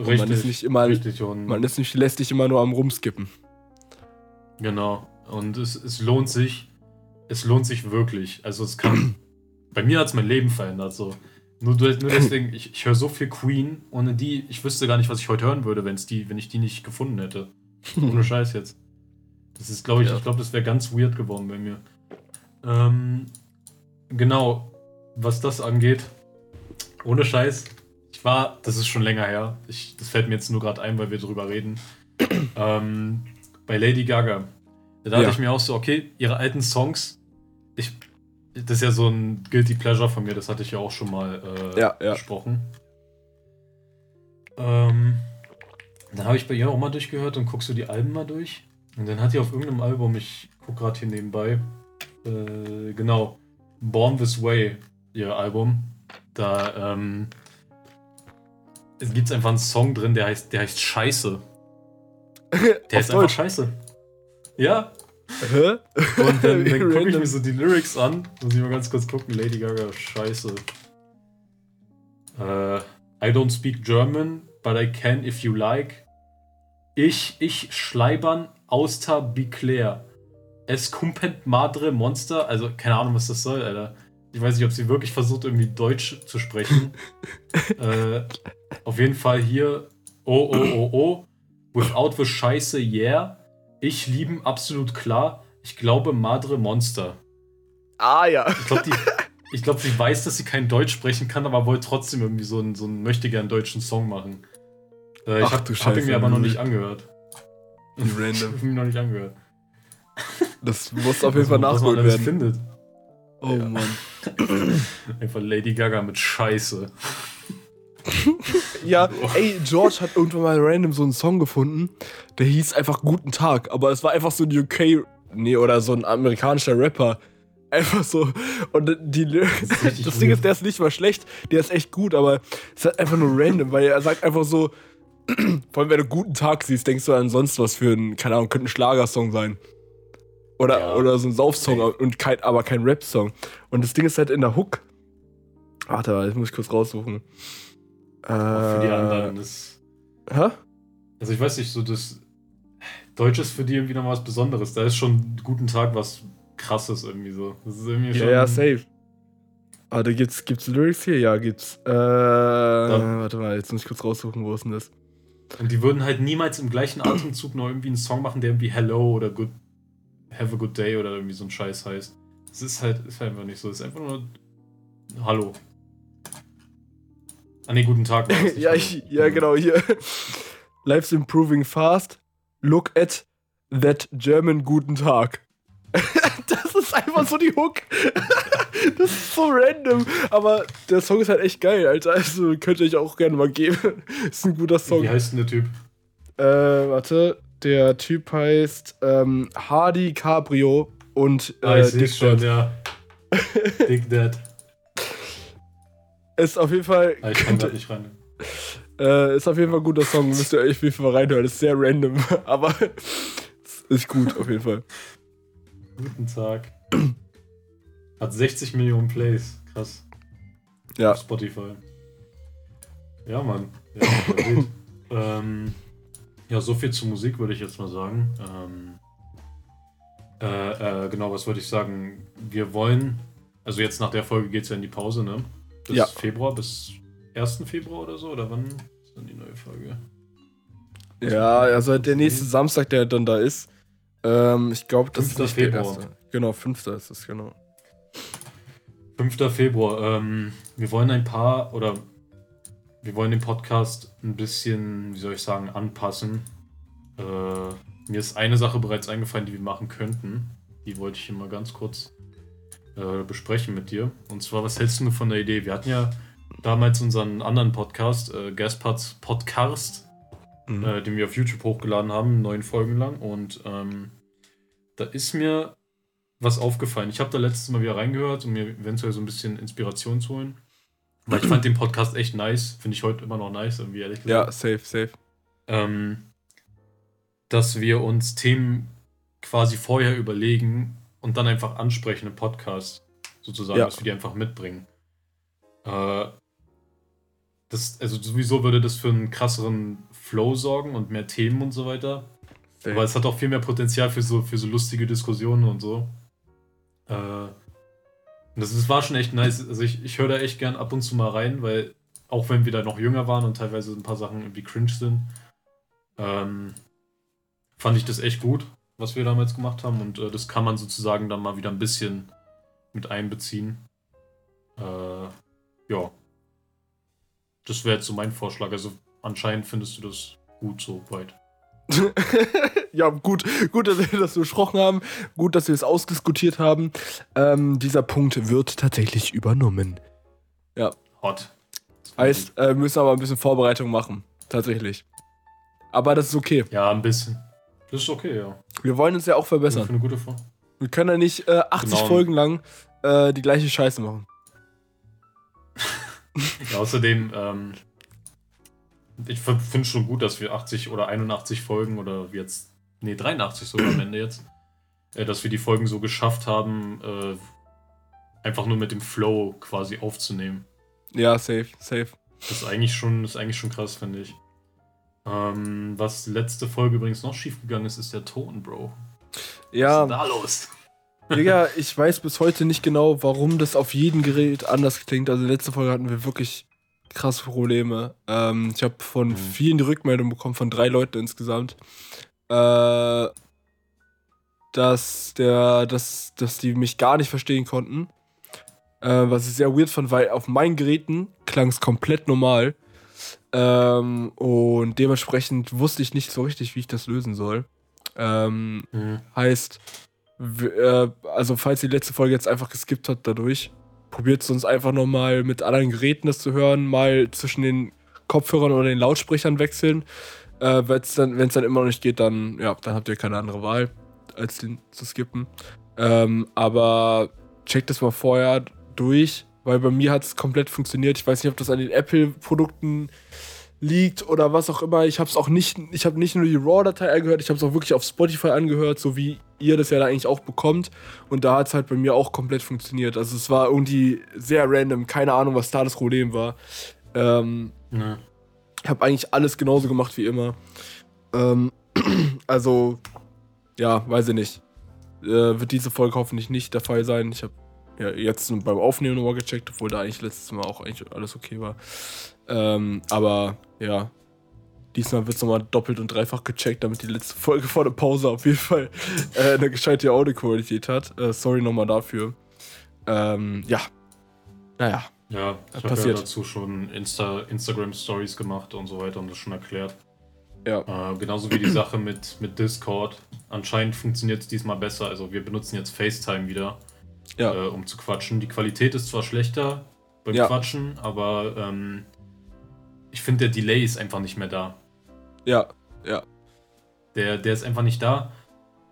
Und Richtig. man ist nicht immer, richtig. Und man ist nicht lästig immer nur am Rumskippen. Genau. Und es, es lohnt sich. Es lohnt sich wirklich. Also es kann. *clears throat* bei mir hat es mein Leben verändert. So. Nur, nur deswegen, *clears throat* ich, ich höre so viel Queen, ohne die, ich wüsste gar nicht, was ich heute hören würde, wenn's die, wenn ich die nicht gefunden hätte. *laughs* Ohne Scheiß jetzt. Das ist, glaube ich, Ja. ich glaube, das wäre ganz weird geworden bei mir. Ähm, genau, was das angeht, ohne Scheiß, ich war, das ist schon länger her, ich, das fällt mir jetzt nur gerade ein, weil wir drüber reden, *clears throat* ähm, bei Lady Gaga. Da dachte Ja. ich mir auch so, okay, ihre alten Songs, ich, das ist ja so ein Guilty Pleasure von mir, das hatte ich ja auch schon mal äh, Ja, ja. besprochen. Ähm, dann habe ich bei ihr auch mal durchgehört und guckst du die Alben mal durch. Und dann hat die auf irgendeinem Album, ich guck gerade hier nebenbei, äh, genau, Born This Way, ihr Album. Da ähm, es gibt einfach einen Song drin, der heißt, der heißt Scheiße. Der ist einfach. Scheiße. Ja, Hä? und dann, *laughs* dann gucke ich mir so die Lyrics an. Muss ich mal ganz kurz gucken. Lady Gaga, scheiße. Äh, I don't speak German. but I can if you like. Ich, ich, Schleibern, Auster, Biclair. Es kumpent Madre Monster. Also, keine Ahnung, was das soll, Alter. Ich weiß nicht, ob sie wirklich versucht, irgendwie Deutsch zu sprechen. *laughs* äh, auf jeden Fall hier. Oh, oh, oh, oh. Without the Scheiße, yeah. Ich lieben, absolut klar. Ich glaube, Madre Monster. Ah, ja. Ich glaube, ich glaub, sie weiß, dass sie kein Deutsch sprechen kann, aber wollte trotzdem irgendwie so einen, so einen möchte gern deutschen Song machen. Äh, ich habe hab ihn mir aber noch nicht angehört. *laughs* Random. ich habe ihn noch nicht angehört. Das muss auf jeden Fall nachgeholt werden. findet. Oh ja. Mann. Einfach Lady Gaga mit Scheiße. *laughs* ja, ey, George hat irgendwann mal random so einen Song gefunden, der hieß einfach Guten Tag, aber es war einfach so ein UK, nee, oder so ein amerikanischer Rapper. Einfach so. Und die, das, das Ding ist, der ist nicht mal schlecht, der ist echt gut, aber es ist halt einfach nur random, weil er sagt einfach so, *clears throat* vor allem wenn du Guten Tag siehst, denkst du an sonst was für einen, keine Ahnung, könnte ein Schlagersong sein. Oder, ja. oder so ein Saufsong, und kein, aber kein Rap-Song. Und das Ding ist halt in der Hook. Warte mal, das muss ich kurz raussuchen. Auch für die anderen. Das, Hä? Also ich weiß nicht, so das Deutsch ist für die irgendwie noch was Besonderes. Da ist schon guten Tag was krasses irgendwie so. Das ist irgendwie schon. Ja, ja, safe. Ah, da gibt's, gibt's Lyrics hier? Ja, gibt's. Äh, warte mal, jetzt muss ich kurz raussuchen, wo ist denn das? Und die würden halt niemals im gleichen Atemzug noch irgendwie einen Song machen, der irgendwie Hello oder Good Have a Good Day oder irgendwie so ein Scheiß heißt. Das ist halt, ist halt einfach nicht so. Es ist einfach nur Hallo. Ah ne, guten Tag. *laughs* ja, ich, ja, genau, hier. Life's improving fast. Look at that German guten Tag. *laughs* das ist einfach so die Hook. *laughs* das ist so random. Aber der Song ist halt echt geil, Alter. Also könnt ihr euch auch gerne mal geben. ist ein guter Song. Wie heißt denn der Typ? Äh, warte. Der Typ heißt ähm, Hardy Cabrio und äh, ah, ich schon, ja. *laughs* Dick Dad. Ist auf jeden Fall. Ah, ich kann da nicht rein. Äh, ist auf jeden Fall ein guter Song. Müsst ihr euch auf jeden Fall reinhören. Ist sehr random, *laughs* aber ist gut auf jeden Fall. Guten Tag. Hat 60 Millionen Plays. Krass. Ja. Auf Spotify. Ja, Mann. Ja, *laughs* ähm, ja, so viel zur Musik würde ich jetzt mal sagen. Ähm, äh, äh, genau, was würde ich sagen? Wir wollen, also jetzt nach der Folge geht es ja in die Pause, ne? Bis ja. Februar, bis 1. Februar oder so? Oder wann ist dann die neue Folge? Ja, also der nächste Samstag, der dann da ist. Ähm, ich glaube, das 5. ist nicht Februar. der erste. Genau, 5. ist es, genau. 5. Februar. Ähm, wir wollen ein paar oder wir wollen den Podcast ein bisschen, wie soll ich sagen, anpassen. Äh, mir ist eine Sache bereits eingefallen, die wir machen könnten. Die wollte ich hier mal ganz kurz äh, besprechen mit dir. Und zwar, was hältst du von der Idee? Wir hatten ja damals unseren anderen Podcast, äh, Gasparts Podcast, mhm. äh, den wir auf YouTube hochgeladen haben, neun Folgen lang. Und ähm, da ist mir was aufgefallen. Ich habe da letztes Mal wieder reingehört, um mir eventuell so ein bisschen Inspiration zu holen. Weil ich fand den Podcast echt nice. Finde ich heute immer noch nice, irgendwie ehrlich gesagt. Ja, safe, safe. Ähm, dass wir uns Themen quasi vorher überlegen und dann einfach ansprechen im Podcast. Sozusagen, ja. dass wir die einfach mitbringen. Äh, das, also sowieso würde das für einen krasseren Flow sorgen und mehr Themen und so weiter. Safe. Aber es hat auch viel mehr Potenzial für so, für so lustige Diskussionen und so. Äh, das, das war schon echt nice. Also ich, ich höre da echt gern ab und zu mal rein, weil auch wenn wir da noch jünger waren und teilweise ein paar Sachen irgendwie cringe sind, ähm, fand ich das echt gut, was wir damals gemacht haben. Und äh, das kann man sozusagen dann mal wieder ein bisschen mit einbeziehen. Äh, ja. Das wäre jetzt so mein Vorschlag. Also anscheinend findest du das gut so weit. *laughs* ja, gut, gut, dass wir das besprochen haben. Gut, dass wir es ausdiskutiert haben. Ähm, dieser Punkt wird tatsächlich übernommen. Ja. Hot. Heißt, äh, müssen aber ein bisschen Vorbereitung machen. Tatsächlich. Aber das ist okay. Ja, ein bisschen. Das ist okay, ja. Wir wollen uns ja auch verbessern. Für eine gute Form. Wir können ja nicht äh, 80 genau. Folgen lang äh, die gleiche Scheiße machen. *laughs* ja, außerdem, ähm, ich finde schon gut, dass wir 80 oder 81 Folgen oder jetzt, nee, 83 sogar am Ende jetzt, äh, dass wir die Folgen so geschafft haben, äh, einfach nur mit dem Flow quasi aufzunehmen. Ja, safe, safe. Das ist eigentlich schon, ist eigentlich schon krass, finde ich. Ähm, was letzte Folge übrigens noch schiefgegangen ist, ist der Ton, Bro. Ja. Was ist da los? Digga, *laughs* ich weiß bis heute nicht genau, warum das auf jedem Gerät anders klingt. Also letzte Folge hatten wir wirklich krasse Probleme. Ähm, ich habe von Mhm. vielen die Rückmeldung bekommen, von drei Leuten insgesamt, äh, dass, der, dass, dass die mich gar nicht verstehen konnten. Äh, was ich sehr weird fand, weil auf meinen Geräten klang es komplett normal. Ähm, und dementsprechend wusste ich nicht so richtig, wie ich das lösen soll. Ähm, Mhm. Heißt, äh, also falls die letzte Folge jetzt einfach geskippt habt dadurch, probiert sonst einfach nochmal mit anderen Geräten das zu hören, mal zwischen den Kopfhörern oder den Lautsprechern wechseln. Äh, dann, Wenn es dann immer noch nicht geht, dann, ja, dann habt ihr keine andere Wahl, als den zu skippen. Ähm, aber checkt das mal vorher durch, weil bei mir hat es komplett funktioniert. Ich weiß nicht, ob das an den Apple-Produkten liegt oder was auch immer. Ich habe es auch nicht, ich habe nicht nur die RAW-Datei angehört, ich habe es auch wirklich auf Spotify angehört, so wie ihr das ja da eigentlich auch bekommt. Und da hat es halt bei mir auch komplett funktioniert. Also es war irgendwie sehr random, keine Ahnung, was da das Problem war. Ähm, Ja. ich habe eigentlich alles genauso gemacht wie immer. Ähm, *clears throat* also, ja, weiß ich nicht. Äh, wird diese Folge hoffentlich nicht der Fall sein. Ich habe ja jetzt beim Aufnehmen nochmal gecheckt, obwohl da eigentlich letztes Mal auch eigentlich alles okay war. Ähm, aber ja, diesmal wird es nochmal doppelt und dreifach gecheckt, damit die letzte Folge vor der Pause auf jeden Fall äh, eine gescheite Audioqualität hat. Äh, sorry nochmal dafür. Ähm, ja. Naja. Ja, ich habe ja dazu schon Insta Instagram Stories gemacht und so weiter und das schon erklärt. Ja. Äh, genauso wie die Sache mit, mit Discord. Anscheinend funktioniert es diesmal besser. Also wir benutzen jetzt FaceTime wieder, Ja. äh, um zu quatschen. Die Qualität ist zwar schlechter beim Ja. Quatschen, aber ähm, ich finde, der Delay ist einfach nicht mehr da. Ja. Der, der ist einfach nicht da.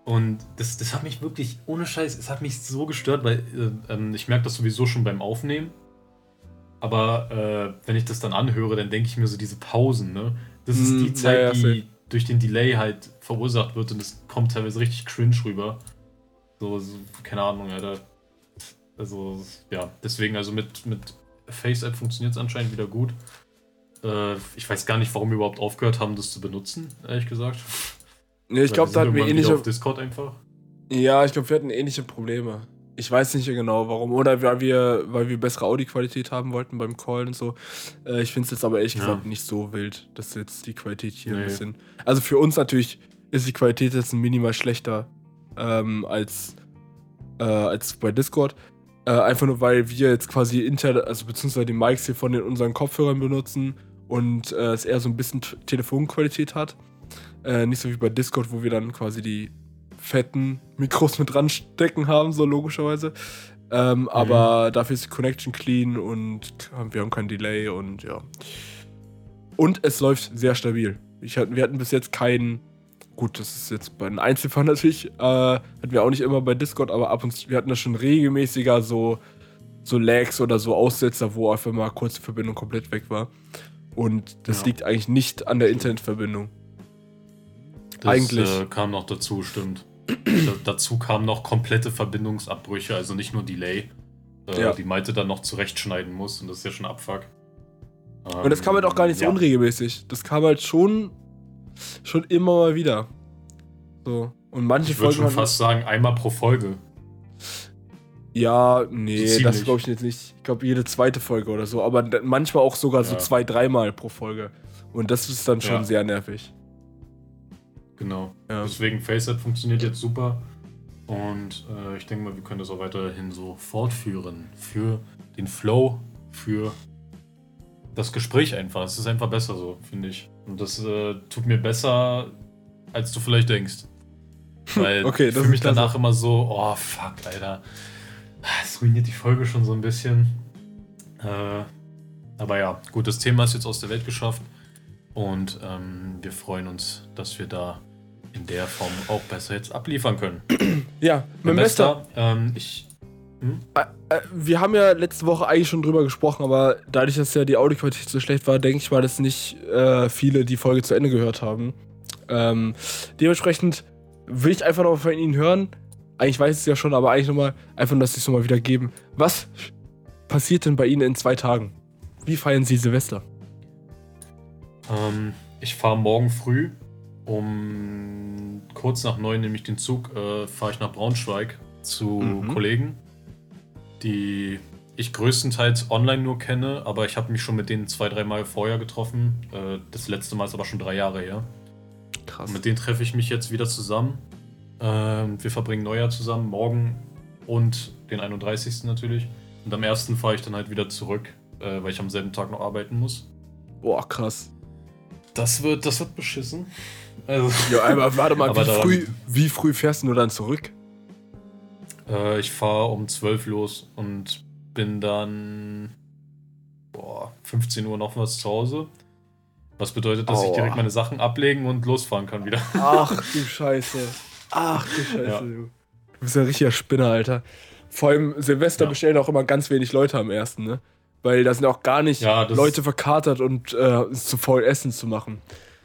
Und das, das hat mich wirklich, ohne Scheiß, es hat mich so gestört, weil äh, ähm, ich merke das sowieso schon beim Aufnehmen. Aber äh, wenn ich das dann anhöre, dann denke ich mir so diese Pausen, ne? Das ist Mm, die Zeit, ja, ja, die durch den Delay halt verursacht wird und es kommt teilweise richtig cringe rüber. So, so keine Ahnung, Alter. Also, ja, deswegen, also mit, mit FaceApp funktioniert es anscheinend wieder gut. Äh, ich weiß gar nicht, warum wir überhaupt aufgehört haben, das zu benutzen, ehrlich gesagt. Nee, ich glaube, da hatten wir ähnliche. auf Discord einfach. Ja, ich glaube, wir hatten ähnliche Probleme. Ich weiß nicht genau warum. Oder weil wir, weil wir bessere Audioqualität haben wollten beim Callen und so. Äh, ich finde es jetzt aber ehrlich Ja. gesagt nicht so wild, dass jetzt die Qualität hier ein Nee. bisschen. Also für uns natürlich ist die Qualität jetzt minimal schlechter ähm, als, äh, als bei Discord. Äh, einfach nur, weil wir jetzt quasi intern, also beziehungsweise die Mics hier von den unseren Kopfhörern benutzen und äh, es eher so ein bisschen Telefonqualität hat. Äh, nicht so wie bei Discord, wo wir dann quasi die fetten Mikros mit dran stecken haben, so logischerweise. Ähm, Aber dafür ist die Connection clean und wir haben kein Delay und ja. Und es läuft sehr stabil. Ich, wir hatten bis jetzt keinen. Gut, das ist jetzt bei den Einzelfällen *laughs* natürlich. Äh, hatten wir auch nicht immer bei Discord, aber ab und zu. Wir hatten das schon regelmäßiger so, so Lags oder so Aussetzer, wo einfach mal kurz die Verbindung komplett weg war. Und das Ja. liegt eigentlich nicht an der Internetverbindung. Das Eigentlich. Äh, kam noch dazu, stimmt. da, dazu kamen noch komplette Verbindungsabbrüche, also nicht nur Delay. Äh, Ja. Die Malte dann noch zurechtschneiden muss und das ist ja schon Abfuck. Und das kam halt auch gar nicht so Ähm, ja. unregelmäßig. Das kam halt schon, schon immer mal wieder. So. Und manche Ich würde Folgen schon fast sagen, einmal pro Folge. Ja, nee, So das ziemlich. glaube ich jetzt nicht. Ich glaube jede zweite Folge oder so. Aber manchmal auch sogar so Ja. zwei, dreimal pro Folge. Und das ist dann schon Ja. sehr nervig. Genau. Ja. Deswegen FaceApp funktioniert jetzt super. Und äh, ich denke mal, wir können das auch weiterhin so fortführen. Für den Flow, für das Gespräch einfach. Es ist einfach besser so, finde ich. Und das äh, tut mir besser, als du vielleicht denkst. *laughs* Weil Okay, ich fühle mich danach immer so, oh fuck, Alter. Es ruiniert die Folge schon so ein bisschen. Äh, aber ja, gut, das Thema ist jetzt aus der Welt geschafft. Und ähm, wir freuen uns, dass wir da in der Form auch besser jetzt abliefern können. *clears throat* Ja, Mein Bester. Ähm, ich. Hm? Äh, wir haben ja letzte Woche eigentlich schon drüber gesprochen, aber dadurch, dass ja die Audioqualität so schlecht war, denke ich mal, dass nicht äh, viele die Folge zu Ende gehört haben. Ähm, dementsprechend will ich einfach noch von Ihnen hören. Eigentlich weiß ich es ja schon, aber eigentlich nochmal, einfach, dass Sie es nochmal wieder geben. Was passiert denn bei Ihnen in zwei Tagen? Wie feiern Sie Silvester? Ähm, ich fahre morgen früh um kurz nach neun nehme ich den Zug, äh, fahre ich nach Braunschweig zu mhm. Kollegen, die ich größtenteils online nur kenne, aber ich habe mich schon mit denen zwei, dreimal vorher getroffen. Äh, das letzte Mal ist aber schon drei Jahre her. Krass. Und mit denen treffe ich mich jetzt wieder zusammen. Äh, wir verbringen Neujahr zusammen, morgen und den 31. natürlich. Und am 1. fahre ich dann halt wieder zurück, äh, weil ich am selben Tag noch arbeiten muss. Boah, krass. Das wird, das wird beschissen. Also, ja, aber *laughs* warte mal, aber wie, früh, wie früh fährst du dann zurück? Äh, ich fahre um 12 los und bin dann boah, 15 Uhr noch was zu Hause. Was bedeutet, dass Aua. ich direkt meine Sachen ablegen und losfahren kann wieder. Ach *laughs* du Scheiße. Ach du Scheiße, ja. du. Du bist ja ein richtiger Spinner, Alter. Vor allem Silvester ja. bestellen auch immer ganz wenig Leute am ersten, ne? Weil da sind auch gar nicht ja, Leute verkatert und äh, zu voll Essen zu machen.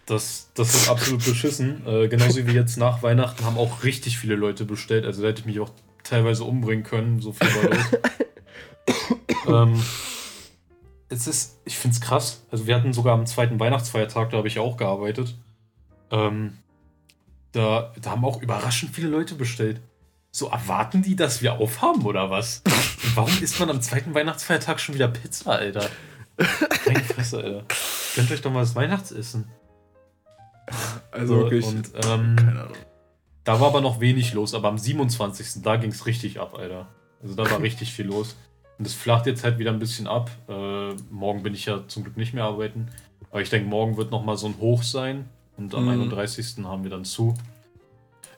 Das, das ist absolut beschissen. Äh, genauso wie jetzt nach Weihnachten haben auch richtig viele Leute bestellt. Also da hätte ich mich auch teilweise umbringen können, so viel war los. *coughs* ähm, es ist, ich finde es krass. Also wir hatten sogar am zweiten Weihnachtsfeiertag, da habe ich auch gearbeitet. Ähm, da, da haben auch überraschend viele Leute bestellt. So erwarten die, dass wir aufhaben oder was? Und warum isst man am zweiten Weihnachtsfeiertag schon wieder Pizza, Alter? Keine Fresse, Alter. Könnt euch doch mal das Weihnachtsessen. Also so, wirklich. Und, ähm, keine Ahnung. Da war aber noch wenig los, aber am 27. da ging es richtig ab, Alter. Also da war *laughs* richtig viel los. Und es flacht jetzt halt wieder ein bisschen ab. Äh, morgen bin ich ja zum Glück nicht mehr arbeiten. Aber ich denke, morgen wird nochmal so ein Hoch sein. Und am mhm. 31. haben wir dann zu.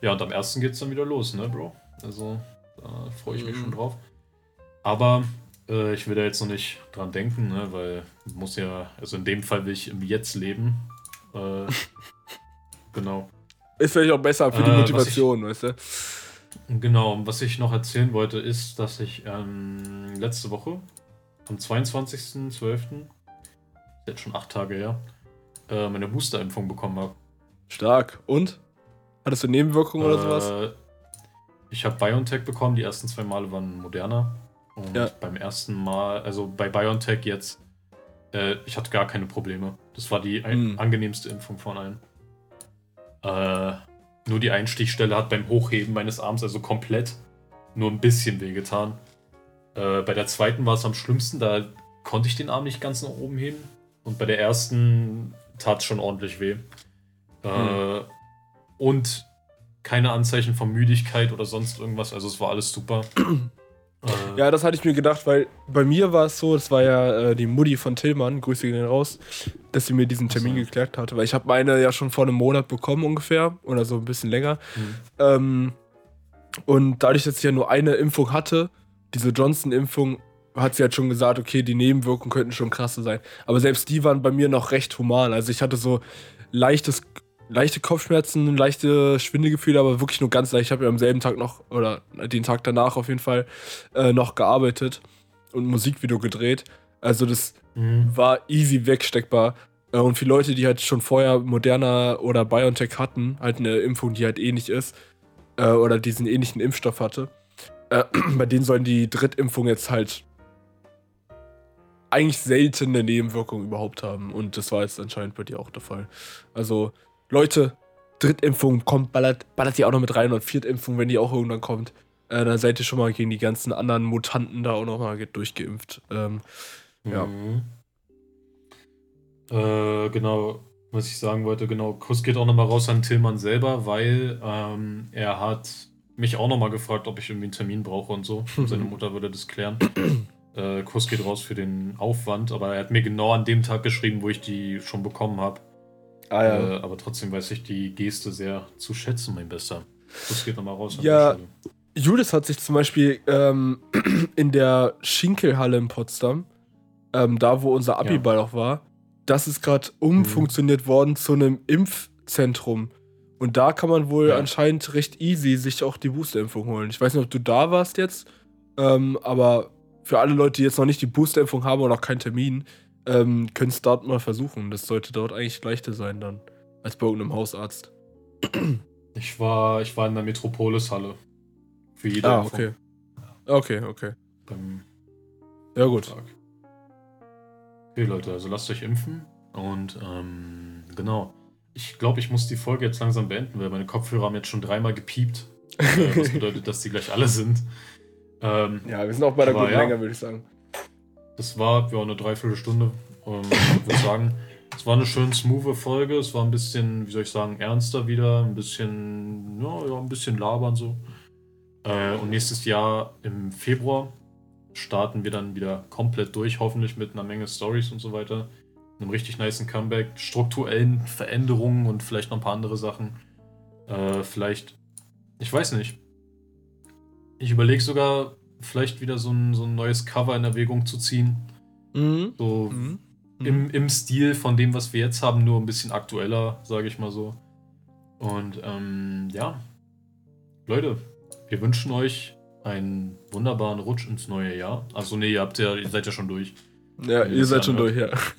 Ja, und am 1. geht es dann wieder los, ne, Bro? Also da freue ich mich mhm. schon drauf. Aber äh, ich will da jetzt noch nicht dran denken, ne, weil muss ja, also in dem Fall will ich im Jetzt leben. Äh, *laughs* Genau. Ist vielleicht auch besser für die äh, Motivation, ich, weißt du? Genau, was ich noch erzählen wollte, ist, dass ich ähm, letzte Woche, am 22.12., jetzt schon acht Tage her, äh, meine Boosterimpfung bekommen habe. Stark. Und? Hattest du Nebenwirkungen äh, oder sowas? Ich habe BioNTech bekommen, die ersten zwei Male waren moderner. Und ja. beim ersten Mal, also bei BioNTech jetzt, äh, ich hatte gar keine Probleme. Das war die hm. angenehmste Impfung von allen. Äh, nur die Einstichstelle hat beim Hochheben meines Arms also komplett nur ein bisschen wehgetan. Äh, bei der zweiten war es am schlimmsten, da konnte ich den Arm nicht ganz nach oben heben. Und bei der ersten tat schon ordentlich weh. Äh, hm. Und keine Anzeichen von Müdigkeit oder sonst irgendwas, also es war alles super. *clears throat* Äh, ja, das hatte ich mir gedacht, weil bei mir war es so, das war ja äh, die Mutti von Tillmann, Grüße gehen raus, dass sie mir diesen Termin geklärt hatte, weil ich habe meine ja schon vor einem Monat bekommen ungefähr oder so ein bisschen länger. Mhm. Ähm, und dadurch, dass ich ja nur eine Impfung hatte, diese Johnson-Impfung, hat sie halt schon gesagt, okay, die Nebenwirkungen könnten schon krasse sein. Aber selbst die waren bei mir noch recht human. Also ich hatte so leichtes leichte Kopfschmerzen, leichte Schwindelgefühle, aber wirklich nur ganz leicht. Ich habe ja am selben Tag noch, oder den Tag danach auf jeden Fall, äh, noch gearbeitet und ein Musikvideo gedreht. Also das mhm. war easy wegsteckbar. Äh, und für Leute, die halt schon vorher Moderna oder BioNTech hatten, halt eine Impfung, die halt ähnlich ist, äh, oder diesen ähnlichen Impfstoff hatte, äh, *clears throat* bei denen sollen die Drittimpfung jetzt halt eigentlich seltene Nebenwirkungen überhaupt haben. Und das war jetzt anscheinend bei dir auch der Fall. Also Leute, Drittimpfung kommt, ballert, ballert die auch noch mit rein und Viertimpfung, wenn die auch irgendwann kommt. Äh, dann seid ihr schon mal gegen die ganzen anderen Mutanten da auch noch mal durchgeimpft. Ähm, ja. Mhm. Äh, genau, was ich sagen wollte, genau, Kuss geht auch noch mal raus an Tillmann selber, weil ähm, er hat mich auch noch mal gefragt, ob ich irgendwie einen Termin brauche und so. *laughs* Seine Mutter würde das klären. Äh, Kuss geht raus für den Aufwand, aber er hat mir genau an dem Tag geschrieben, wo ich die schon bekommen habe. Ah, ja. Äh, aber trotzdem weiß ich die Geste sehr zu schätzen, mein Bester. Das geht nochmal raus. Ja, Judas hat sich zum Beispiel ähm, *clears throat* in der Schinkelhalle in Potsdam, ähm, da wo unser Abiball ja. auch war, das ist gerade umfunktioniert mhm. worden zu einem Impfzentrum. Und da kann man wohl ja. anscheinend recht easy sich auch die Boosterimpfung holen. Ich weiß nicht, ob du da warst jetzt, ähm, aber für alle Leute, die jetzt noch nicht die Boosterimpfung haben oder noch keinen Termin, ähm, können es dort mal versuchen. Das sollte dort eigentlich leichter sein dann, als bei irgendeinem Hausarzt. *clears throat* Ich war, ich war in der Metropolis-Halle. Für jede Ah, okay. Okay, okay. Beim ja, gut. Tag. Okay, Leute, also lasst euch impfen und ähm, Genau. Ich glaube, ich muss die Folge jetzt langsam beenden, weil meine Kopfhörer haben jetzt schon dreimal gepiept. äh, was *laughs* bedeutet, dass die gleich alle sind. Ähm, ja, wir sind auch bei der guten ja, Länge, würde ich sagen. Das war ja eine Dreiviertelstunde. Ähm, ich würde sagen, es war eine schön smooth Folge. Es war ein bisschen, wie soll ich sagen, ernster wieder. Ein bisschen, ja, ja ein bisschen labern so. Äh, und nächstes Jahr im Februar starten wir dann wieder komplett durch, hoffentlich mit einer Menge Stories und so weiter. Einem richtig niceen Comeback, strukturellen Veränderungen und vielleicht noch ein paar andere Sachen. Äh, vielleicht, ich weiß nicht. Ich überlege sogar, vielleicht wieder so ein, so ein neues Cover in Erwägung zu ziehen. Mhm. So mhm. Im, mhm. im Stil von dem, was wir jetzt haben, nur ein bisschen aktueller, sage ich mal so. Und ähm, ja, Leute, wir wünschen euch einen wunderbaren Rutsch ins neue Jahr. Achso, nee, ihr, habt ja, ihr seid ja schon durch. Ja, ihr seid schon durch, ja. *laughs*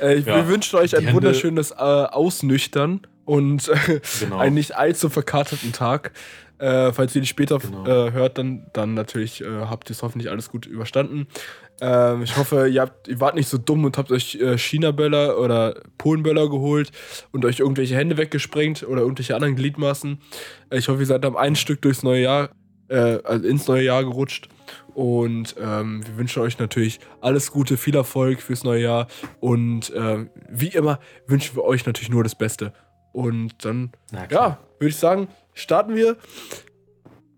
äh, ja. Wir wünschen euch ein wunderschönes äh, Ausnüchtern und äh, genau. einen nicht allzu verkaterten Tag. Äh, falls ihr die später genau. äh, hört, dann, dann natürlich äh, habt ihr es hoffentlich alles gut überstanden. Ähm, ich hoffe, ihr, habt, ihr wart nicht so dumm und habt euch äh, China-Böller oder Polen-Böller geholt und euch irgendwelche Hände weggesprengt oder irgendwelche anderen Gliedmaßen. Äh, ich hoffe, ihr seid am einen Stück durchs neue Jahr, äh, also ins neue Jahr gerutscht. Und ähm, wir wünschen euch natürlich alles Gute, viel Erfolg fürs neue Jahr. Und ähm, wie immer wünschen wir euch natürlich nur das Beste. Und dann, ja, würde ich sagen, starten wir.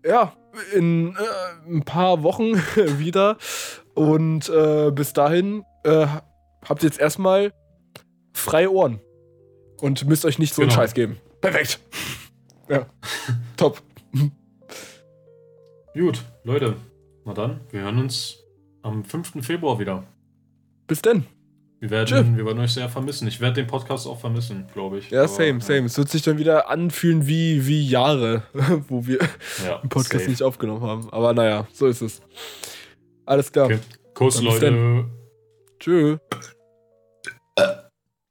Ja, in äh, ein paar Wochen *laughs* wieder. Und äh, bis dahin äh, habt ihr jetzt erstmal freie Ohren. Und müsst euch nicht so genau. einen Scheiß geben. Perfekt. ja. *laughs* Top. Gut, Leute. Na dann, wir hören uns am 5. Februar wieder. Bis denn. Wir werden, wir werden euch sehr vermissen. Ich werde den Podcast auch vermissen, glaube ich. Ja, Aber, same, same. Ja. Es wird sich dann wieder anfühlen wie, wie Jahre, *laughs* wo wir ja, den Podcast safe. nicht aufgenommen haben. Aber naja, so ist es. Alles klar. Okay. Kuss, Leute. Tschüss.